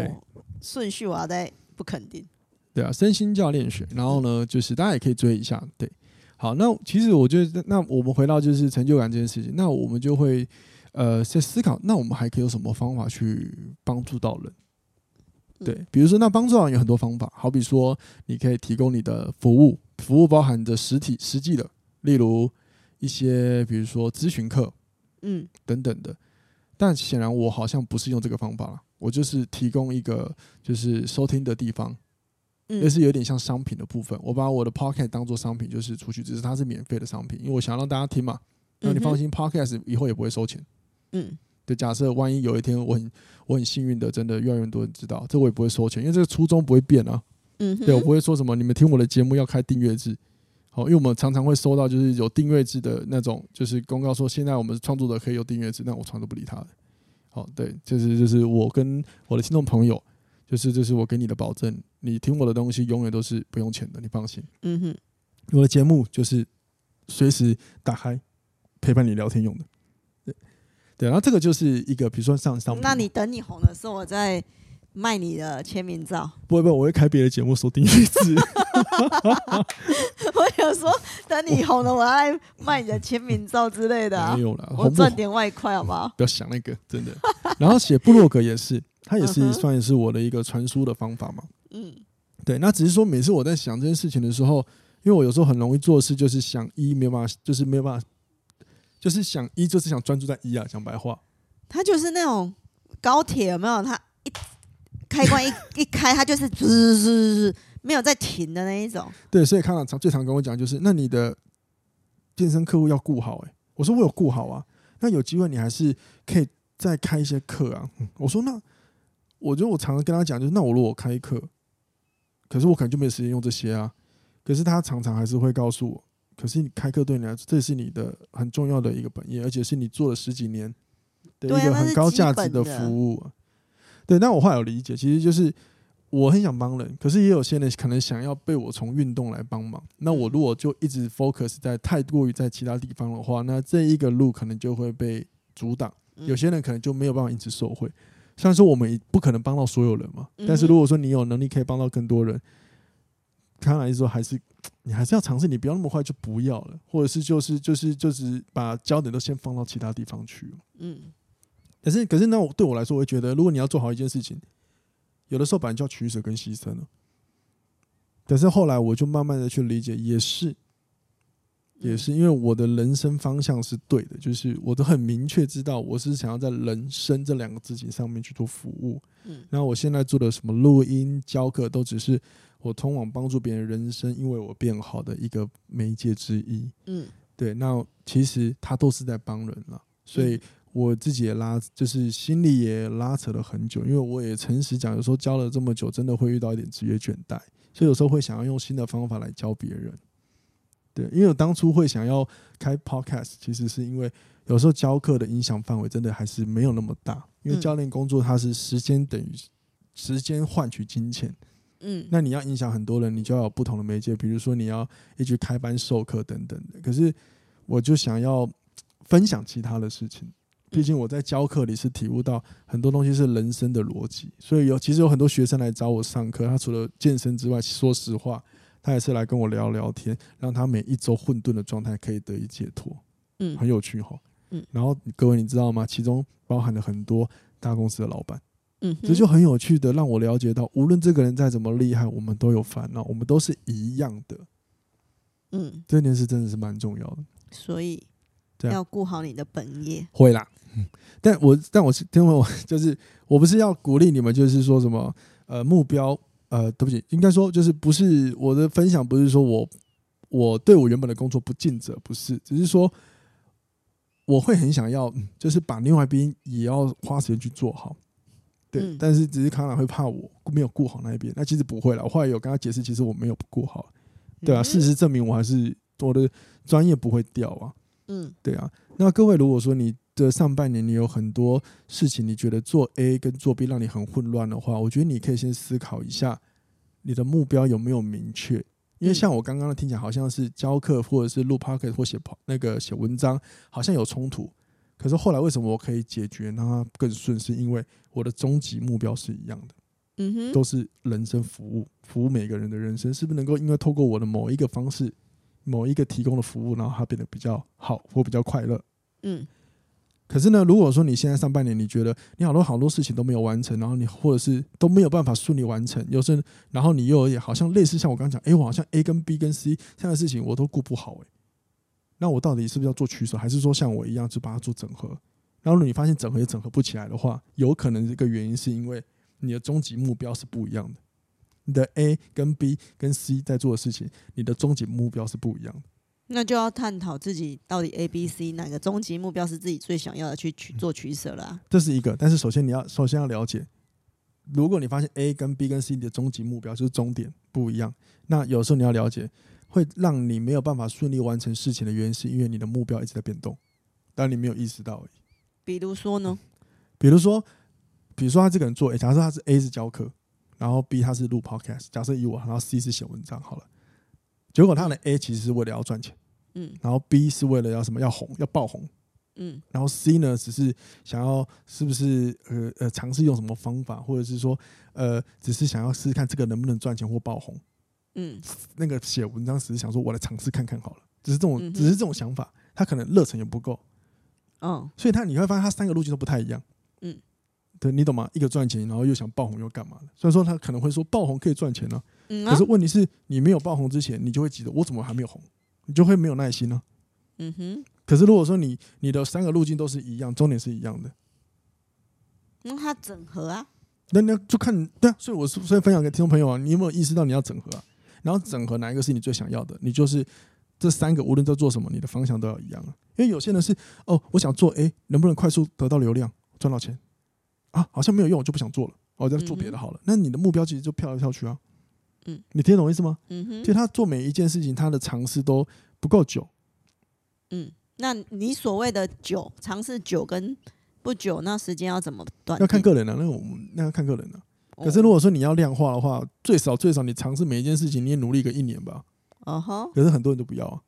顺序我要再不肯定。对啊，身心教练学，然后呢，就是大家也可以追一下。对，好，那其实我觉得，那我们回到就是成就感这件事情，那我们就会呃在思考，那我们还可以有什么方法去帮助到人？对，比如说，那帮助到人有很多方法，好比说，你可以提供你的服务，服务包含着实体、实际的，例如一些，比如说咨询课，嗯，等等的。但显然我好像不是用这个方法了，我就是提供一个就是收听的地方。也是有点像商品的部分，我把我的 podcast 当做商品，就是出去，只是它是免费的商品，因为我想让大家听嘛。那你放心，podcast 以后也不会收钱。嗯，就假设万一有一天我很我很幸运的，真的越来越多人知道，这我也不会收钱，因为这个初衷不会变啊。嗯，对我不会说什么你们听我的节目要开订阅制，好，因为我们常常会收到就是有订阅制的那种，就是公告说现在我们创作者可以有订阅制，但我从来都不理他的。好，对，就是就是我跟我的听众朋友。就是，就是我给你的保证，你听我的东西永远都是不用钱的，你放心。嗯哼，我的节目就是随时打开陪伴你聊天用的。对，对，然后这个就是一个，比如说上上，那你等你红的时候，我再卖你的签名照。不会不会，我会开别的节目收订阅制。我有说等你红了，我要来卖你的签名照之类的，啊。没有了，我赚点外快好不好？不要想那个，真的。然后写部落格也是。它也是算是我的一个传输的方法嘛。嗯，对。那只是说，每次我在想这件事情的时候，因为我有时候很容易做事，就是想一没有办法，就是没有办法，就是想一就是想专注在一啊。讲白话，它就是那种高铁有没有？它一开关一一开，它就是滋滋滋，没有在停的那一种。对，所以康长常最常跟我讲就是，那你的健身客户要顾好哎、欸。我说我有顾好啊，那有机会你还是可以再开一些课啊。我说那。我觉得我常常跟他讲，就是那我如果开课，可是我可能就没有时间用这些啊。可是他常常还是会告诉我，可是你开课对你来说，这是你的很重要的一个本业，而且是你做了十几年的一个很高价值的服务。对，那我后来有理解，其实就是我很想帮人，可是也有些人可能想要被我从运动来帮忙。那我如果就一直 focus 在太过于在其他地方的话，那这一个路可能就会被阻挡。有些人可能就没有办法一直受惠。虽然说我们不可能帮到所有人嘛，但是如果说你有能力可以帮到更多人，看来说还是你还是要尝试，你不要那么快就不要了，或者是就是就是就是把焦点都先放到其他地方去。嗯，可是可是那我对我来说，我会觉得，如果你要做好一件事情，有的时候本来叫取舍跟牺牲了。但是后来我就慢慢的去理解，也是。也是因为我的人生方向是对的，就是我都很明确知道我是想要在人生这两个字节上面去做服务。嗯，然后我现在做的什么录音、教课，都只是我通往帮助别人人生，因为我变好的一个媒介之一。嗯，对。那其实他都是在帮人了，所以我自己也拉，就是心里也拉扯了很久，因为我也诚实讲，有时候教了这么久，真的会遇到一点职业倦怠，所以有时候会想要用新的方法来教别人。对，因为我当初会想要开 podcast，其实是因为有时候教课的影响范围真的还是没有那么大。因为教练工作它是时间等于时间换取金钱，嗯，那你要影响很多人，你就要有不同的媒介，比如说你要一直开班授课等等的。可是我就想要分享其他的事情，毕竟我在教课里是体悟到很多东西是人生的逻辑，所以有其实有很多学生来找我上课，他除了健身之外，说实话。他也是来跟我聊聊天，让他每一周混沌的状态可以得以解脱，嗯，很有趣哈，嗯，然后各位你知道吗？其中包含了很多大公司的老板，嗯，这就很有趣的让我了解到，无论这个人再怎么厉害，我们都有烦恼，我们都是一样的，嗯，这件事真的是蛮重要的，所以要顾好你的本业，会啦，嗯，但我但 我是因为我就是我不是要鼓励你们，就是说什么呃目标。呃，对不起，应该说就是不是我的分享，不是说我我对我原本的工作不尽责，不是，只是说我会很想要，就是把另外一边也要花时间去做好，对，嗯、但是只是康兰会怕我没有顾好那一边，那其实不会了，我后来有跟他解释，其实我没有不顾好，对啊，事实证明我还是我的专业不会掉啊，嗯，对啊，那各位如果说你。这上半年你有很多事情，你觉得做 A 跟做 B 让你很混乱的话，我觉得你可以先思考一下，你的目标有没有明确？因为像我刚刚的听起来好像是教课或者是录 podcast 或写那个写文章，好像有冲突。可是后来为什么我可以解决让它更顺？是因为我的终极目标是一样的，嗯哼，都是人生服务，服务每个人的人生，是不是能够因为透过我的某一个方式，某一个提供的服务，然后它变得比较好或比较快乐？嗯。可是呢，如果说你现在上半年你觉得你好多好多事情都没有完成，然后你或者是都没有办法顺利完成，有时候然后你又也好像类似像我刚刚讲，哎，我好像 A 跟 B 跟 C 这样的事情我都顾不好，哎，那我到底是不是要做取舍，还是说像我一样就把它做整合？然后你发现整合也整合不起来的话，有可能这个原因是因为你的终极目标是不一样的，你的 A 跟 B 跟 C 在做的事情，你的终极目标是不一样的。那就要探讨自己到底 A、B、C 哪个终极目标是自己最想要的，去取做取舍了、啊。这是一个，但是首先你要首先要了解，如果你发现 A 跟 B 跟 C 的终极目标就是终点不一样，那有时候你要了解，会让你没有办法顺利完成事情的原因，是因为你的目标一直在变动，但你没有意识到而已。比如说呢？比如说，比如说他这个人做，假设他是 A 是教课，然后 B 他是录 Podcast，假设以我，然后 C 是写文章，好了。结果他的 A 其实是为了要赚钱，嗯，然后 B 是为了要什么？要红，要爆红，嗯，然后 C 呢，只是想要是不是呃呃尝试用什么方法，或者是说呃只是想要试试看这个能不能赚钱或爆红，嗯，那个写文章只是想说我来尝试看看好了，只是这种只是这种想法，他可能热忱也不够，嗯，所以他你会发现他三个路径都不太一样，嗯。对，你懂吗？一个赚钱，然后又想爆红，又干嘛的？所以说他可能会说爆红可以赚钱呢、啊。嗯啊、可是问题是你没有爆红之前，你就会急着我怎么还没有红？你就会没有耐心呢、啊。嗯哼。可是如果说你你的三个路径都是一样，终点是一样的，那他整合啊？那那就看对啊。所以我是所以分享给听众朋友啊，你有没有意识到你要整合啊？然后整合哪一个是你最想要的？你就是这三个，无论在做什么，你的方向都要一样啊。因为有些人是哦，我想做 A，能不能快速得到流量，赚到钱？啊，好像没有用，我就不想做了。我再做别的好了。嗯、那你的目标其实就跳来跳去啊。嗯，你听懂我意思吗？嗯哼。其实他做每一件事情，他的尝试都不够久。嗯，那你所谓的久，尝试久跟不久，那时间要怎么断？要看个人了、啊。那我们那要看个人了、啊。可是如果说你要量化的话，最少最少你尝试每一件事情，你也努力个一年吧。哦哈。可是很多人都不要啊。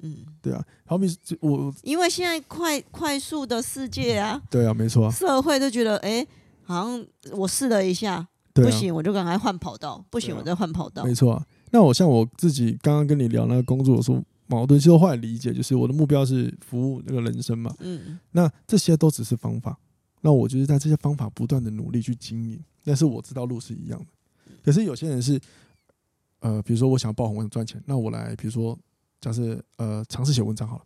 嗯，对啊，好比我，因为现在快快速的世界啊，对啊，没错啊，社会都觉得，哎、欸，好像我试了一下，不行，我就赶快换跑道，不行，我再换跑道，没错啊。那我像我自己刚刚跟你聊那个工作的时候，矛盾，其实后来理解就是我的目标是服务那个人生嘛，嗯，那这些都只是方法，那我就是在这些方法不断的努力去经营，但是我知道路是一样的，可是有些人是，呃，比如说我想爆红，我想赚钱，那我来，比如说。假设呃尝试写文章好了，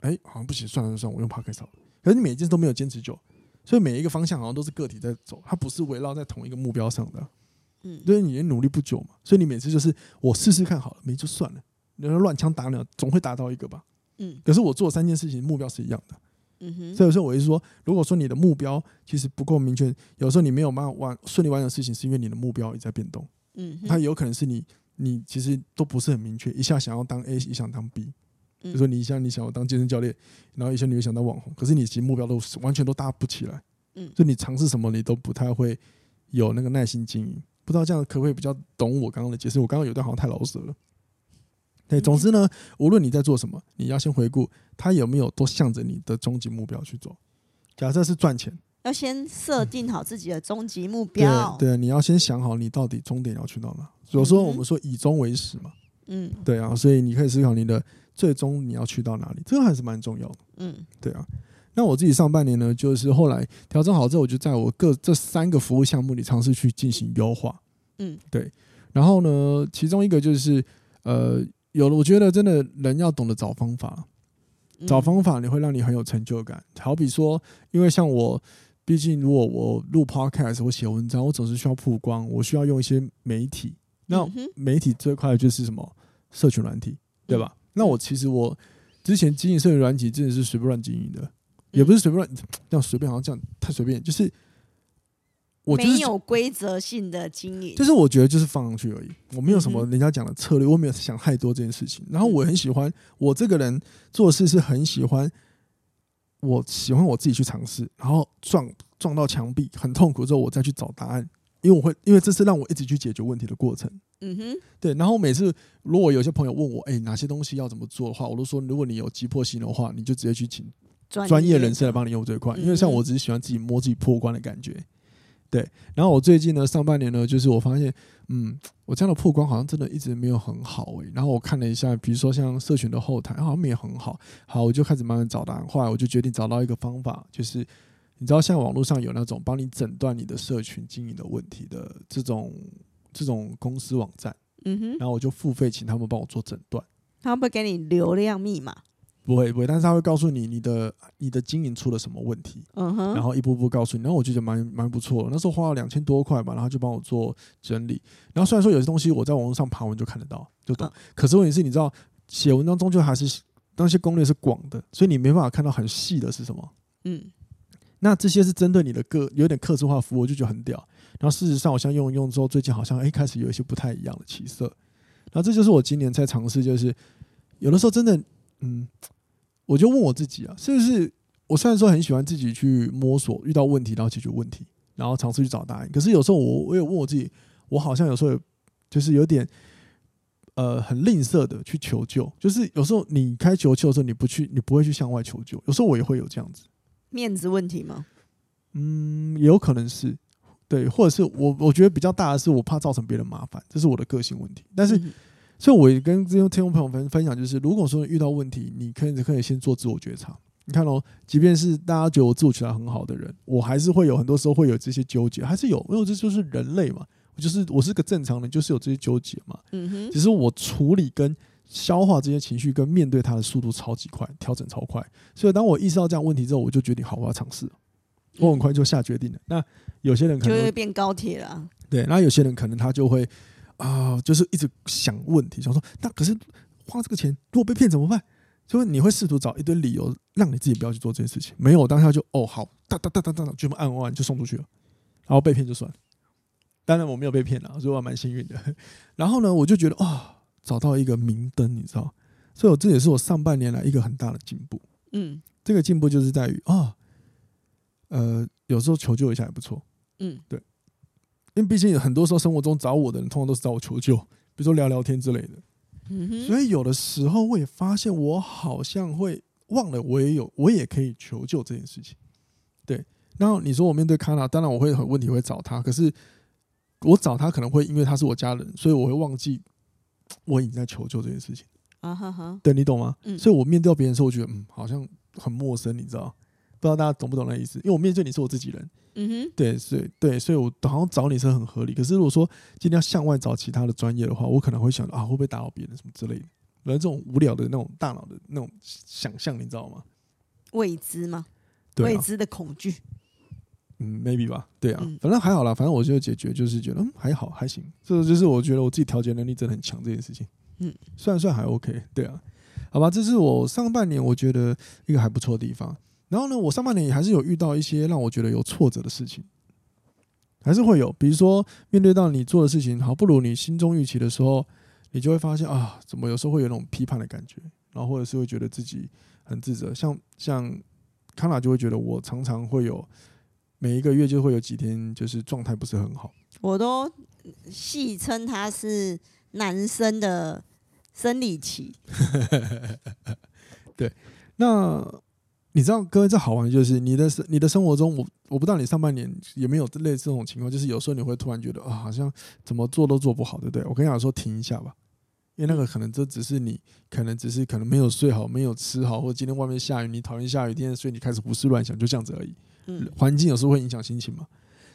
哎、欸，好像不行，算了算了，我用 Podcast 好了。可是你每一件事都没有坚持久，所以每一个方向好像都是个体在走，它不是围绕在同一个目标上的。嗯，因为你也努力不久嘛，所以你每次就是我试试看好了，没就算了，你说乱枪打鸟，总会达到一个吧。嗯，可是我做三件事情目标是一样的。嗯哼，所以有时候我是说，如果说你的目标其实不够明确，有时候你没有办法完顺利完成事情，是因为你的目标也在变动。嗯，它有可能是你。你其实都不是很明确，一下想要当 A，一下想当 B，就、嗯、说你一下你想要当健身教练，然后一下你又想当网红，可是你其实目标都完全都搭不起来，嗯，就你尝试什么你都不太会有那个耐心经营，不知道这样可不可以比较懂我刚刚的解释？我刚刚有段好像太老实了。对，总之呢，无论你在做什么，你要先回顾他有没有都向着你的终极目标去做。假设是赚钱。要先设定好自己的终极目标。对，对，你要先想好你到底终点要去到哪。有时候我们说以终为始嘛。嗯，对啊，所以你可以思考你的最终你要去到哪里，这个还是蛮重要的。嗯，对啊。那我自己上半年呢，就是后来调整好之后，我就在我各这三个服务项目里尝试去进行优化。嗯，对。然后呢，其中一个就是呃，有了，我觉得真的人要懂得找方法，找方法你会让你很有成就感。好比说，因为像我。毕竟，如果我录 podcast，我写文章，我总是需要曝光，我需要用一些媒体。那媒体最快的就是什么？社群软体，对吧？那我其实我之前经营社群软体真的是随便乱经营的，也不是随便乱，这样随便好像这样太随便，就是我没有规则性的经营，就是我觉得就是放上去而已，我没有什么人家讲的策略，我没有想太多这件事情。然后我很喜欢，我这个人做事是很喜欢。我喜欢我自己去尝试，然后撞撞到墙壁很痛苦之后，我再去找答案。因为我会，因为这是让我一直去解决问题的过程。嗯哼，对。然后每次如果有些朋友问我，哎，哪些东西要怎么做的话，我都说，如果你有急迫性的话，你就直接去请专业人士来帮你用最快。因为像我只是喜欢自己摸自己破关的感觉。对。然后我最近呢，上半年呢，就是我发现，嗯，我这样的曝光好像真的一直没有很好哎。然后我看了一下，比如说像社群的后台，好像没有很好。好，我就开始慢慢找答案。后来我就决定找到一个方法，就是。你知道，像网络上有那种帮你诊断你的社群经营的问题的这种这种公司网站，嗯哼，然后我就付费请他们帮我做诊断。他们会给你流量密码？不会不会，但是他会告诉你你的你的经营出了什么问题，嗯哼，然后一步步告诉你。然后我觉得蛮蛮不错的，那时候花了两千多块吧，然后就帮我做整理。然后虽然说有些东西我在网络上爬文就看得到就懂，可是问题是，你知道写文章终究还是那些攻略是广的，所以你没办法看到很细的是什么，嗯。那这些是针对你的个有点客制化服务，我就觉得很屌。然后事实上，我像用一用之后，最近好像哎开始有一些不太一样的起色。然后这就是我今年在尝试，就是有的时候真的，嗯，我就问我自己啊，是不是我虽然说很喜欢自己去摸索，遇到问题然后解决问题，然后尝试去找答案。可是有时候我我也问我自己，我好像有时候就是有点呃很吝啬的去求救。就是有时候你开求救的时候，你不去，你不会去向外求救。有时候我也会有这样子。面子问题吗？嗯，也有可能是，对，或者是我我觉得比较大的是我怕造成别人麻烦，这是我的个性问题。但是，嗯、所以我也跟这些听众朋友分分享，就是如果说遇到问题，你可以可以先做自我觉察。你看哦，即便是大家觉得我自我觉察很好的人，我还是会有很多时候会有这些纠结，还是有，因为这就是人类嘛，我就是我是个正常人，就是有这些纠结嘛。嗯哼，其实我处理跟。消化这些情绪跟面对它的速度超级快，调整超快。所以当我意识到这样问题之后，我就决定好，我要尝试。我很快就下决定了。那有些人可能就会变高铁了。对，那有些人可能他就会啊、呃，就是一直想问题，想说那可是花这个钱，如果被骗怎么办？所以你会试图找一堆理由让你自己不要去做这件事情。没有，当下就哦好，哒哒哒哒哒，就这么按完就送出去了，然后被骗就算了。当然我没有被骗了，所以我还蛮幸运的。然后呢，我就觉得啊。哦找到一个明灯，你知道，所以我这也是我上半年来一个很大的进步。嗯，这个进步就是在于啊，呃，有时候求救一下也不错。嗯，对，因为毕竟很多时候生活中找我的人，通常都是找我求救，比如说聊聊天之类的。所以有的时候我也发现，我好像会忘了，我也有，我也可以求救这件事情。对，然后你说我面对卡娜，当然我会有问题会找他，可是我找他可能会因为他是我家人，所以我会忘记。我已经在求救这件事情啊哈哈，对，你懂吗？嗯，所以我面对别人的时候，我觉得嗯，好像很陌生，你知道？不知道大家懂不懂那意思？因为我面对你是我自己人，嗯哼，对，所以对，所以我好像找你是很合理。可是如果说今天要向外找其他的专业的话，我可能会想啊，会不会打扰别人什么之类的？反正这种无聊的那种大脑的那种想象，你知道吗？未知吗？对啊，未知的恐惧。嗯，maybe 吧，对啊，反正还好啦，反正我就解决，就是觉得嗯还好还行，这个就是我觉得我自己调节能力真的很强这件事情，嗯，算算还 OK，对啊，好吧，这是我上半年我觉得一个还不错的地方。然后呢，我上半年也还是有遇到一些让我觉得有挫折的事情，还是会有，比如说面对到你做的事情好不如你心中预期的时候，你就会发现啊，怎么有时候会有那种批判的感觉，然后或者是会觉得自己很自责，像像康娜就会觉得我常常会有。每一个月就会有几天，就是状态不是很好。我都戏称他是男生的生理期。对，那你知道，各位这好玩就是你的生你的生活中，我我不知道你上半年有没有类似这种情况，就是有时候你会突然觉得啊，好像怎么做都做不好，对不对？我跟你讲说，停一下吧，因为那个可能这只是你可能只是可能没有睡好，没有吃好，或者今天外面下雨，你讨厌下雨天，所以你开始胡思乱想，就这样子而已。嗯环境有时候会影响心情嘛，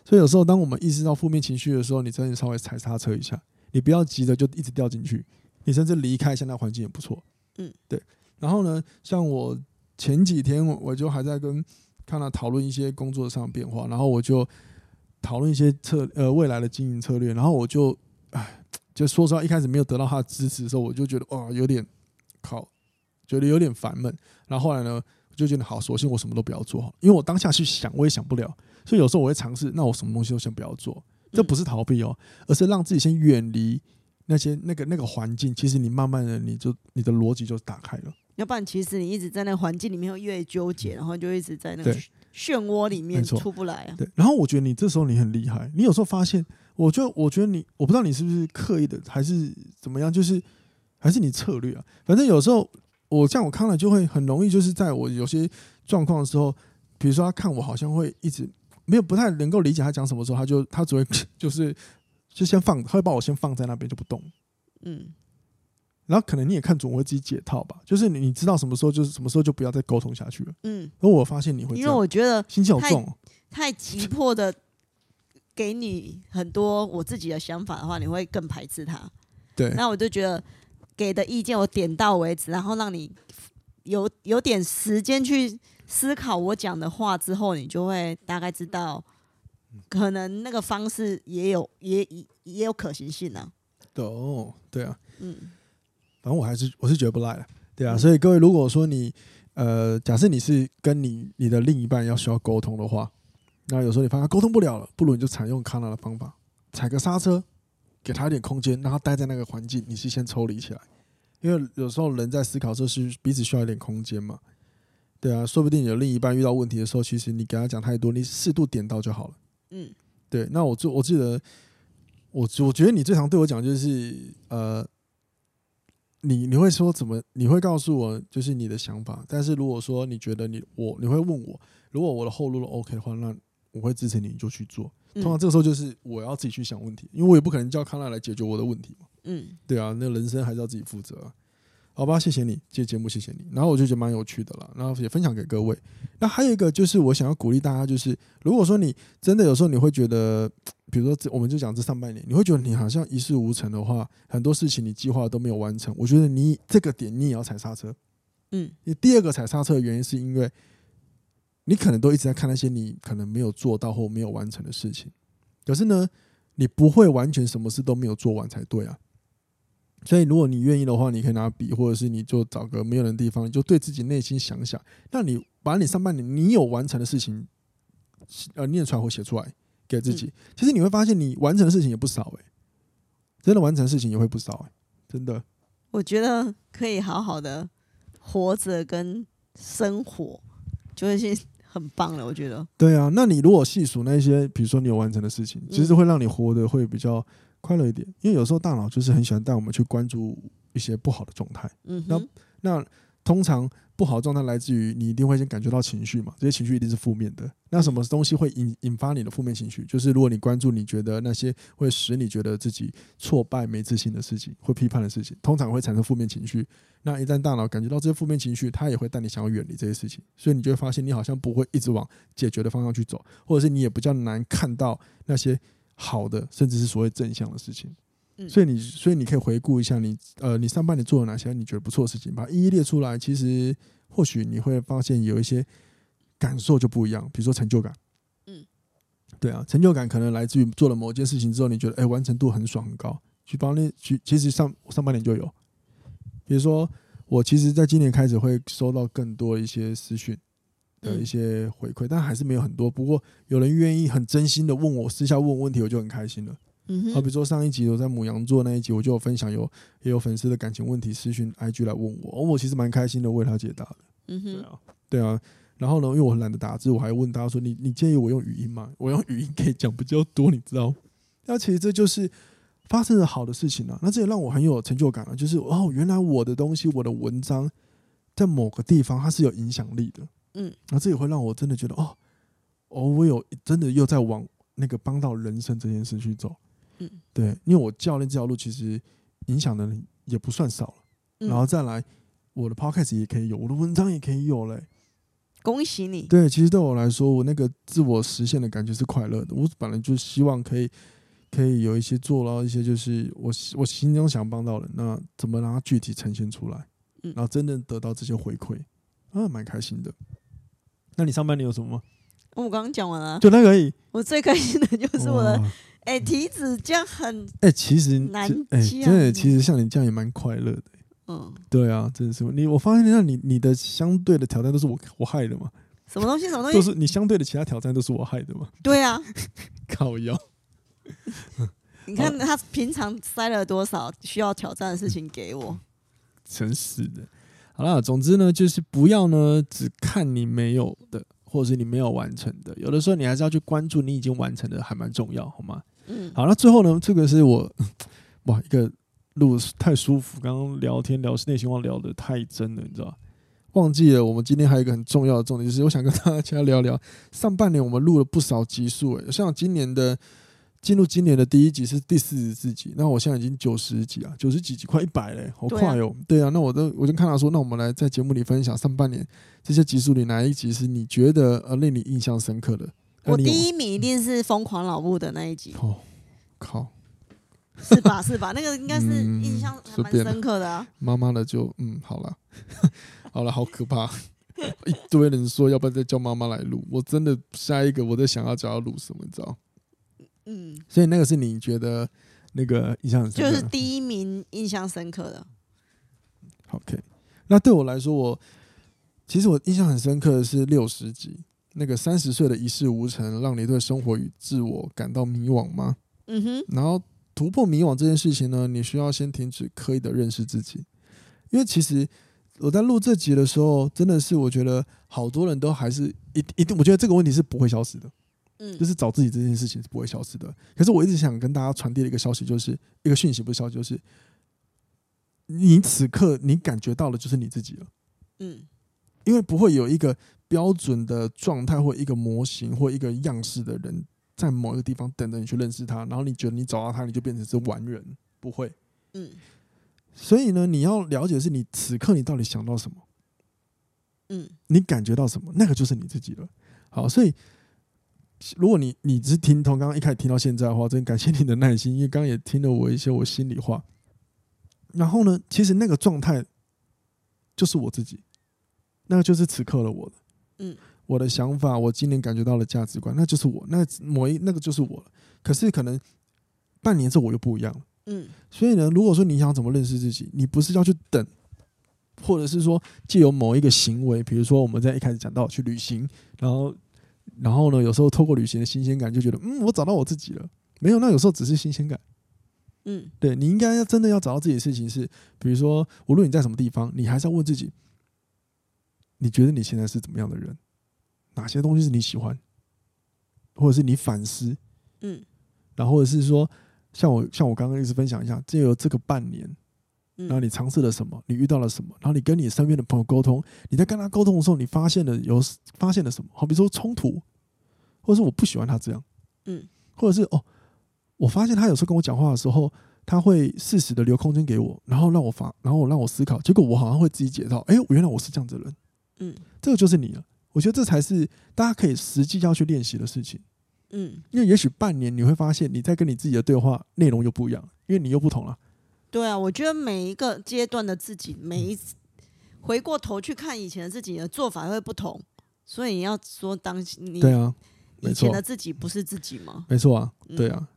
所以有时候当我们意识到负面情绪的时候，你真的稍微踩刹车一下，你不要急着就一直掉进去，你甚至离开一下那环境也不错。嗯，对。然后呢，像我前几天我就还在跟看他讨论一些工作上的变化，然后我就讨论一些策呃未来的经营策略，然后我就哎，就说实话，一开始没有得到他的支持的时候，我就觉得哇有点靠，觉得有点烦闷。然后后来呢？就觉得好，索性我什么都不要做，因为我当下去想，我也想不了，所以有时候我会尝试，那我什么东西都先不要做，这不是逃避哦，而是让自己先远离那些那个那个环境。其实你慢慢的，你就你的逻辑就打开了。要不然，其实你一直在那个环境里面会越纠结，然后就一直在那个漩涡里面出不来啊。对，然后我觉得你这时候你很厉害，你有时候发现，我就我觉得你，我不知道你是不是刻意的，还是怎么样，就是还是你策略啊。反正有时候我像我看了就会很容易，就是在我有些状况的时候，比如说他看我好像会一直没有不太能够理解他讲什么时候，他就他只会 就是就先放，他会把我先放在那边就不动。嗯。然后可能你也看准我会自己解套吧，就是你你知道什么时候就是什么时候就不要再沟通下去了。嗯，而我发现你会，因为我觉得心情好重，太急迫的给你很多我自己的想法的话，你会更排斥他。对，那我就觉得给的意见我点到为止，然后让你有有点时间去思考我讲的话之后，你就会大概知道，可能那个方式也有也也也有可行性呢。哦，对啊，嗯。反正我还是我是觉得不赖的，对啊，所以各位如果说你呃，假设你是跟你你的另一半要需要沟通的话，那有时候你发现沟通不了了，不如你就采用康纳的方法，踩个刹车，给他一点空间，让他待在那个环境，你是先抽离起来，因为有时候人在思考这是彼此需要一点空间嘛，对啊，说不定你的另一半遇到问题的时候，其实你给他讲太多，你适度点到就好了，嗯，对，那我就我记得我我觉得你最常对我讲就是呃。你你会说怎么？你会告诉我就是你的想法。但是如果说你觉得你我你会问我，如果我的后路都 OK 的话，那我会支持你，你就去做。通常这个时候就是我要自己去想问题，因为我也不可能叫康纳来解决我的问题嘛。嗯，对啊，那人生还是要自己负责啊。好吧，谢谢你，这节目谢谢你。然后我就觉得蛮有趣的了，然后也分享给各位。那还有一个就是我想要鼓励大家，就是如果说你真的有时候你会觉得，比如说这我们就讲这上半年，你会觉得你好像一事无成的话，很多事情你计划都没有完成。我觉得你这个点你也要踩刹车。嗯，你第二个踩刹车的原因是因为你可能都一直在看那些你可能没有做到或没有完成的事情，可是呢，你不会完全什么事都没有做完才对啊。所以，如果你愿意的话，你可以拿笔，或者是你就找个没有人的地方，你就对自己内心想想。那你把你上半年你有完成的事情，呃，念出来或写出来给自己。其实你会发现，你完成的事情也不少诶、欸，真的完成的事情也会不少诶、欸，真的。我觉得可以好好的活着跟生活，就会是很棒了。我觉得。对啊，那你如果细数那些，比如说你有完成的事情，其实会让你活得会比较。快乐一点，因为有时候大脑就是很喜欢带我们去关注一些不好的状态。嗯，那那通常不好的状态来自于你一定会先感觉到情绪嘛，这些情绪一定是负面的。那什么东西会引引发你的负面情绪？就是如果你关注你觉得那些会使你觉得自己挫败、没自信的事情，会批判的事情，通常会产生负面情绪。那一旦大脑感觉到这些负面情绪，它也会带你想要远离这些事情，所以你就会发现你好像不会一直往解决的方向去走，或者是你也比较难看到那些。好的，甚至是所谓正向的事情，嗯所以你，所以你可以回顾一下你，呃，你上半年做了哪些你觉得不错的事情，把一一列出来。其实，或许你会发现有一些感受就不一样，比如说成就感。嗯，对啊，成就感可能来自于做了某件事情之后，你觉得哎，完成度很爽很高。去帮你去，其实上上半年就有，比如说我其实在今年开始会收到更多一些私讯。的一些回馈，但还是没有很多。不过有人愿意很真心的问我，私下问我问题，我就很开心了。嗯哼，好，比如说上一集我在母羊座那一集，我就有分享有也有粉丝的感情问题私讯 IG 来问我，哦我其实蛮开心的为他解答的。嗯哼，对啊，对啊。然后呢，因为我很懒得打字，我还问大家说：“你你建议我用语音吗？我用语音可以讲比较多，你知道？”那其实这就是发生了好的事情啊。那这也让我很有成就感啊，就是哦，原来我的东西，我的文章在某个地方它是有影响力的。嗯，那这也会让我真的觉得哦，哦，我有真的又在往那个帮到人生这件事去走。嗯，对，因为我教练这条路其实影响的人也不算少了。然后再来，我的 podcast 也可以有，我的文章也可以有嘞。恭喜你！对，其实对我来说，我那个自我实现的感觉是快乐的。我本来就希望可以可以有一些做到一些，就是我我心中想帮到人，那怎么让它具体呈现出来？然后真正得到这些回馈，啊，蛮开心的。那你上半年有什么吗？我刚刚讲完了，就那个而已。我最开心的就是我的，哎、欸，体脂这样很，哎、欸，其实难，哎、欸，真的，其实像你这样也蛮快乐的。嗯，对啊，真的是你。我发现，那你你的相对的挑战都是我我害的嘛？什么东西？什么东西？都是你相对的其他挑战都是我害的嘛？对啊，靠腰。你看他平常塞了多少需要挑战的事情给我，真是的。好了，总之呢，就是不要呢只看你没有的，或者是你没有完成的。有的时候你还是要去关注你已经完成的，还蛮重要，好吗？嗯，好，那最后呢，这个是我 哇一个录太舒服，刚刚聊天聊内心话聊得太真了，你知道。忘记了，我们今天还有一个很重要的重点，就是我想跟大家聊聊上半年我们录了不少集数，诶，像今年的进入今年的第一集是第四十四集，那我现在已经九十集啊，九十几集快一百嘞，好快哦！对啊，那我都我就看到说，那我们来在节目里分享上半年这些集数里哪一集是你觉得呃令你印象深刻的？我第一名一定是疯狂老布的那一集。哦，靠，是吧？是吧？那个应该是印象还蛮深刻的啊。妈妈的就嗯好了。好了，好可怕！一堆人说要不要再叫妈妈来录，我真的下一个我在想要叫她录什么，你知道？嗯，所以那个是你觉得那个印象很深刻，就是第一名印象深刻的。OK，那对我来说，我其实我印象很深刻的是六十集那个三十岁的一事无成，让你对生活与自我感到迷惘吗？嗯哼。然后突破迷惘这件事情呢，你需要先停止刻意的认识自己，因为其实。我在录这集的时候，真的是我觉得好多人都还是一一定，我觉得这个问题是不会消失的，嗯，就是找自己这件事情是不会消失的。可是我一直想跟大家传递的一个消息，就是一个讯息，不是消息，就是你此刻你感觉到的就是你自己了，嗯，因为不会有一个标准的状态或一个模型或一个样式的人在某一个地方等着你去认识他，然后你觉得你找到他，你就变成是完人，不会，嗯。所以呢，你要了解的是你此刻你到底想到什么，嗯，你感觉到什么，那个就是你自己了。好，所以如果你你只是听从刚刚一开始听到现在的话，真感谢你的耐心，因为刚刚也听了我一些我心里话。然后呢，其实那个状态就是我自己，那个就是此刻的我的，嗯，我的想法，我今年感觉到的价值观，那就是我，那某一那个就是我了。可是可能半年之后我又不一样了。嗯，所以呢，如果说你想怎么认识自己，你不是要去等，或者是说借由某一个行为，比如说我们在一开始讲到去旅行，然后，然后呢，有时候透过旅行的新鲜感，就觉得嗯，我找到我自己了。没有，那有时候只是新鲜感。嗯，对，你应该要真的要找到自己的事情是，比如说无论你在什么地方，你还是要问自己，你觉得你现在是怎么样的人？哪些东西是你喜欢，或者是你反思？嗯，然后或者是说。像我像我刚刚一直分享一下，借由这个半年，然后你尝试了什么？你遇到了什么？然后你跟你身边的朋友沟通，你在跟他沟通的时候，你发现了有发现了什么？好比说冲突，或者是我不喜欢他这样，嗯，或者是哦，我发现他有时候跟我讲话的时候，他会适时的留空间给我，然后让我发，然后让我思考，结果我好像会自己解套，哎，原来我是这样子的人，嗯，这个就是你了。我觉得这才是大家可以实际要去练习的事情。嗯，因为也许半年你会发现，你在跟你自己的对话内容又不一样，因为你又不同了。对啊，我觉得每一个阶段的自己，每一次回过头去看以前的自己的做法会不同，所以你要说当你对啊，以前的自己不是自己吗？没错啊，对啊，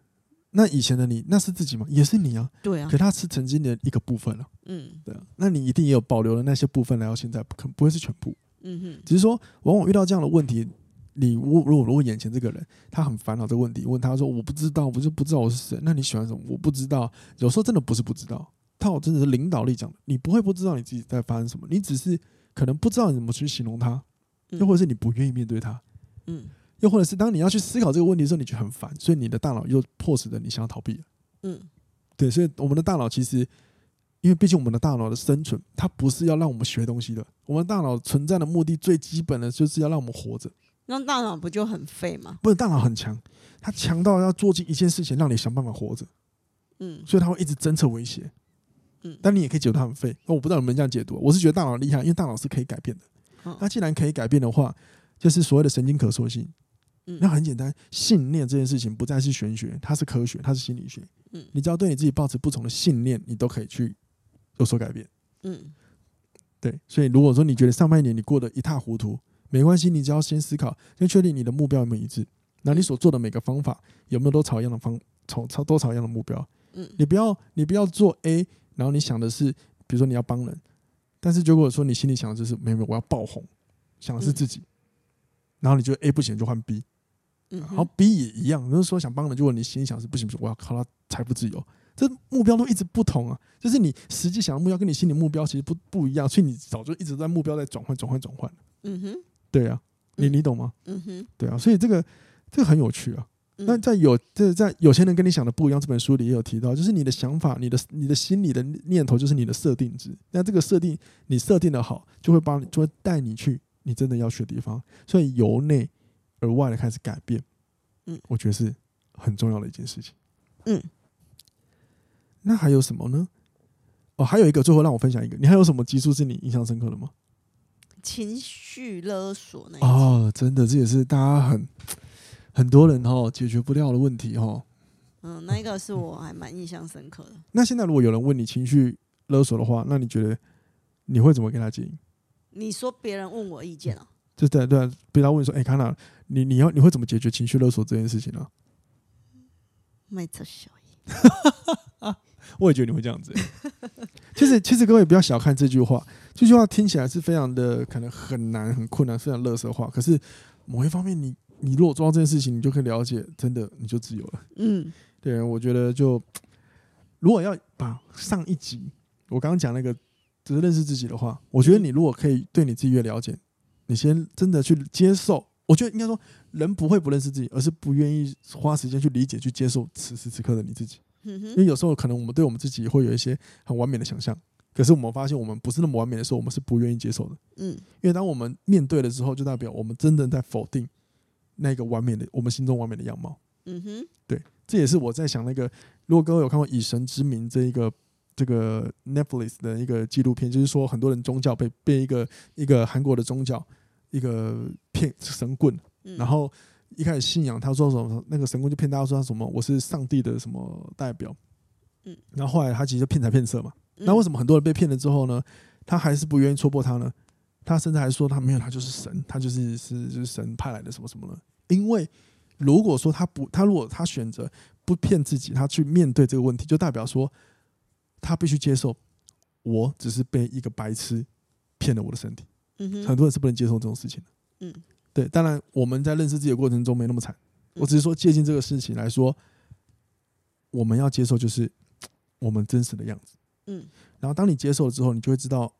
那以前的你那是自己吗？也是你啊，对啊，可他是曾经的一个部分了，嗯，对啊，那你一定也有保留了那些部分来到现在，不可能不会是全部，嗯哼，只是说往往遇到这样的问题。你如果如果眼前这个人他很烦恼这个问题，问他说我不知道，我就不知道我是谁。那你喜欢什么？我不知道。有时候真的不是不知道，他我真的是领导力讲的。你不会不知道你自己在发生什么，你只是可能不知道你怎么去形容他，又或者是你不愿意面对他，嗯，又或者是当你要去思考这个问题的时候，你就很烦，所以你的大脑又迫使着你想要逃避，嗯，对，所以我们的大脑其实，因为毕竟我们的大脑的生存，它不是要让我们学东西的，我们大脑存在的目的最基本的就是要让我们活着。那大脑不就很废吗？不是，大脑很强，它强到要做尽一件事情让你想办法活着。嗯，所以它会一直侦测威胁。嗯，但你也可以解读它很废。那我不知道你们这样解读，我是觉得大脑厉害，因为大脑是可以改变的。那既然可以改变的话，就是所谓的神经可塑性。嗯，那很简单，信念这件事情不再是玄学，它是科学，它是心理学。嗯，你只要对你自己抱持不同的信念，你都可以去有所改变。嗯，对。所以如果说你觉得上半年你过得一塌糊涂，没关系，你只要先思考，先确定你的目标有没有一致。那你所做的每个方法有没有都朝一样的方，朝朝都朝一样的目标？嗯，你不要你不要做 A，然后你想的是，比如说你要帮人，但是如果说你心里想的就是没有没有，我要爆红，想的是自己，嗯、然后你觉得 A 不行就换 B，嗯，然后 B 也一样，就是说想帮人，如果你心里想的是不行不行，我要靠他财富自由，这目标都一直不同啊，就是你实际想的目标跟你心里目标其实不不一样，所以你早就一直在目标在转换转换转换。嗯哼。对啊，你你懂吗？嗯哼，对啊，所以这个这个很有趣啊。那在有这在有钱人跟你想的不一样，这本书里也有提到，就是你的想法，你的你的心理的念头，就是你的设定值。那这个设定你设定的好，就会帮你就会带你去你真的要去的地方。所以由内而外的开始改变，嗯，我觉得是很重要的一件事情。嗯，那还有什么呢？哦，还有一个，最后让我分享一个，你还有什么集数是你印象深刻的吗？情绪勒索那哦，真的，这也是大家很。很多人哈解决不掉的问题哈，嗯，那一个是我还蛮印象深刻的。那现在如果有人问你情绪勒索的话，那你觉得你会怎么跟他建议？你说别人问我意见啊？就对对，被他问说，哎，康娜，你你要你会怎么解决情绪勒索这件事情呢？没这小啊，我也觉得你会这样子。其实其实各位不要小看这句话，这句话听起来是非常的可能很难很困难，非常乐色话。可是某一方面你。你如果做到这件事情，你就可以了解，真的你就自由了。嗯，对，我觉得就如果要把上一集我刚刚讲那个只是认识自己的话，我觉得你如果可以对你自己越了解，你先真的去接受。我觉得应该说，人不会不认识自己，而是不愿意花时间去理解、去接受此时此刻的你自己。因为有时候可能我们对我们自己会有一些很完美的想象，可是我们发现我们不是那么完美的时候，我们是不愿意接受的。嗯，因为当我们面对了之后，就代表我们真的在否定。那个完美的，我们心中完美的样貌。嗯哼，对，这也是我在想那个。如果各位有看过《以神之名》这一个这个 Netflix 的一个纪录片，就是说很多人宗教被被一个一个韩国的宗教一个骗神棍，然后一开始信仰他说什么，那个神棍就骗大家说他什么我是上帝的什么代表，嗯，然后后来他其实骗财骗色嘛。那为什么很多人被骗了之后呢，他还是不愿意戳破他呢？他甚至还说他没有，他就是神，他就是是就是神派来的什么什么的。因为如果说他不，他如果他选择不骗自己，他去面对这个问题，就代表说他必须接受，我只是被一个白痴骗了我的身体。嗯哼，很多人是不能接受这种事情的。嗯，对，当然我们在认识自己的过程中没那么惨，我只是说借鉴这个事情来说，我们要接受就是我们真实的样子。嗯，然后当你接受了之后，你就会知道。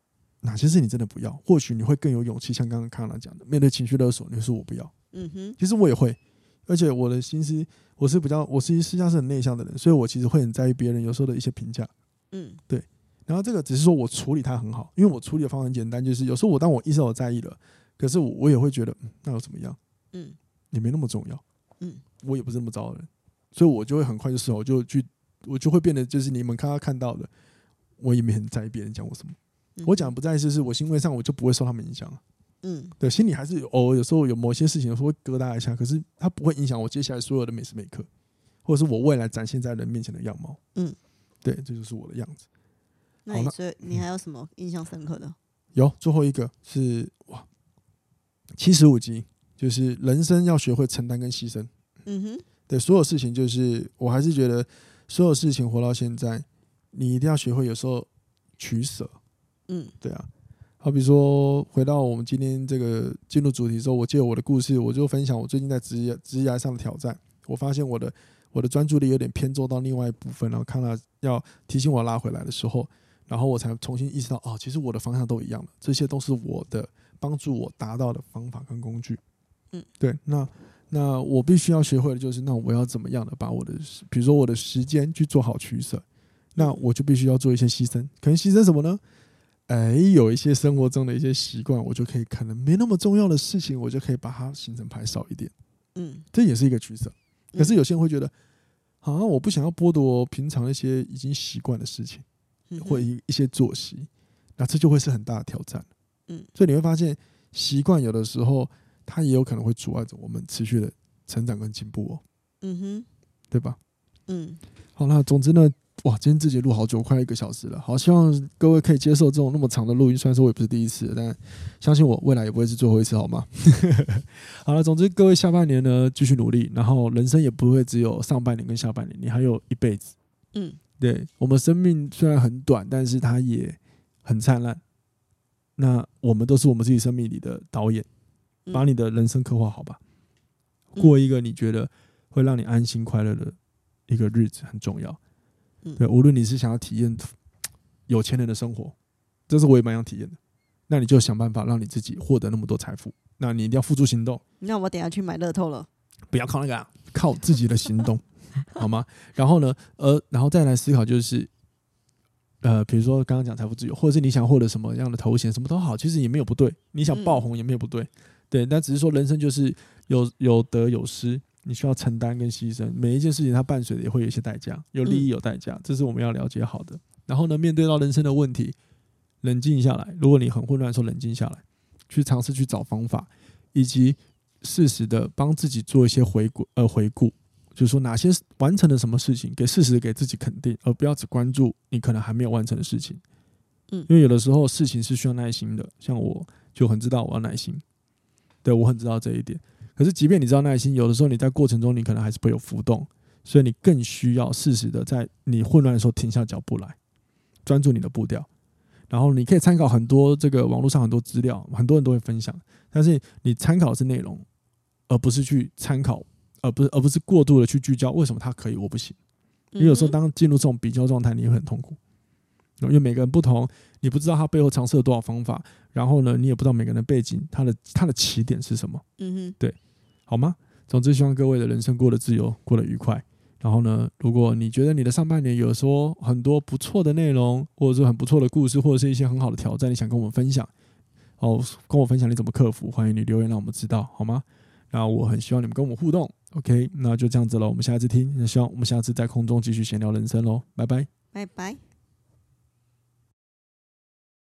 哪些是你真的不要？或许你会更有勇气，像刚刚康纳讲的，面对情绪勒索，你会说我不要。嗯哼，其实我也会，而且我的心思，我是比较，我是实际上是很内向的人，所以我其实会很在意别人有时候的一些评价。嗯，对。然后这个只是说我处理它很好，因为我处理的方法很简单，就是有时候我当我意识到我在意了，可是我我也会觉得，嗯，那又怎么样？嗯，也没那么重要。嗯，我也不是那么糟的人，所以我就会很快就事后就去，我就会变得就是你们刚刚看到的，我也没很在意别人讲我什么。我讲不在意，就是我行为上我就不会受他们影响。嗯，对，心里还是偶尔有时候有某些事情有时候会疙瘩一下，可是它不会影响我接下来所有的每时每刻，或者是我未来展现在人面前的样貌。嗯，对，这就是我的样子。那你所以你还有什么印象深刻的？有，最后一个是哇，七十五集，就是人生要学会承担跟牺牲。嗯哼，对，所有事情就是我还是觉得所有事情活到现在，你一定要学会有时候取舍。嗯，对啊，好比说回到我们今天这个进入主题之后，我借我的故事，我就分享我最近在职业职业上的挑战。我发现我的我的专注力有点偏做到另外一部分，然后看到要提醒我拉回来的时候，然后我才重新意识到，哦，其实我的方向都一样的，这些都是我的帮助我达到的方法跟工具。嗯，对，那那我必须要学会的就是，那我要怎么样的把我的，比如说我的时间去做好取舍，那我就必须要做一些牺牲，可能牺牲什么呢？哎，有一些生活中的一些习惯，我就可以可能没那么重要的事情，我就可以把它行程排少一点。嗯，这也是一个取舍。可是有些人会觉得，好像我不想要剥夺平常一些已经习惯的事情，或一一些作息，那这就会是很大的挑战。嗯，所以你会发现，习惯有的时候它也有可能会阻碍着我们持续的成长跟进步哦。嗯哼，对吧？嗯，好，那总之呢。哇，今天自己录好久，快一个小时了。好，希望各位可以接受这种那么长的录音。虽然说我也不是第一次，但相信我，未来也不会是最后一次，好吗？好了，总之各位下半年呢，继续努力，然后人生也不会只有上半年跟下半年，你还有一辈子。嗯，对，我们生命虽然很短，但是它也很灿烂。那我们都是我们自己生命里的导演，把你的人生刻画好吧，过一个你觉得会让你安心快乐的一个日子很重要。对，无论你是想要体验有钱人的生活，这是我也蛮想体验的。那你就想办法让你自己获得那么多财富，那你一定要付诸行动。那我等下去买乐透了。不要靠那个啊，靠自己的行动，好吗？然后呢，呃，然后再来思考就是，呃，比如说刚刚讲财富自由，或者是你想获得什么样的头衔，什么都好，其实也没有不对。你想爆红也没有不对，嗯、对，但只是说人生就是有有得有失，你需要承担跟牺牲。每一件事情它伴随的也会有一些代价，有利益有代价，这是我们要了解好的。然后呢，面对到人生的问题，冷静下来。如果你很混乱的时候，冷静下来，去尝试去找方法，以及。适时的帮自己做一些回顾，呃，回顾，就是说哪些完成了什么事情，给适时的给自己肯定，而不要只关注你可能还没有完成的事情。嗯，因为有的时候事情是需要耐心的，像我就很知道我要耐心，对，我很知道这一点。可是即便你知道耐心，有的时候你在过程中你可能还是会有浮动，所以你更需要适时的在你混乱的时候停下脚步来，专注你的步调。然后你可以参考很多这个网络上很多资料，很多人都会分享，但是你参考的是内容。而不是去参考，而不是而不是过度的去聚焦，为什么他可以我不行？因为有时候当进入这种比较状态，你会很痛苦，因为每个人不同，你不知道他背后尝试了多少方法，然后呢，你也不知道每个人的背景，他的他的起点是什么？嗯哼，对，好吗？总之，希望各位的人生过得自由，过得愉快。然后呢，如果你觉得你的上半年有说很多不错的内容，或者是很不错的故事，或者是一些很好的挑战，你想跟我们分享，哦，跟我分享你怎么克服，欢迎你留言让我们知道，好吗？那我很希望你们跟我们互动，OK，那就这样子了，我们下次听，那希望我们下次在空中继续闲聊人生喽，拜拜，拜拜。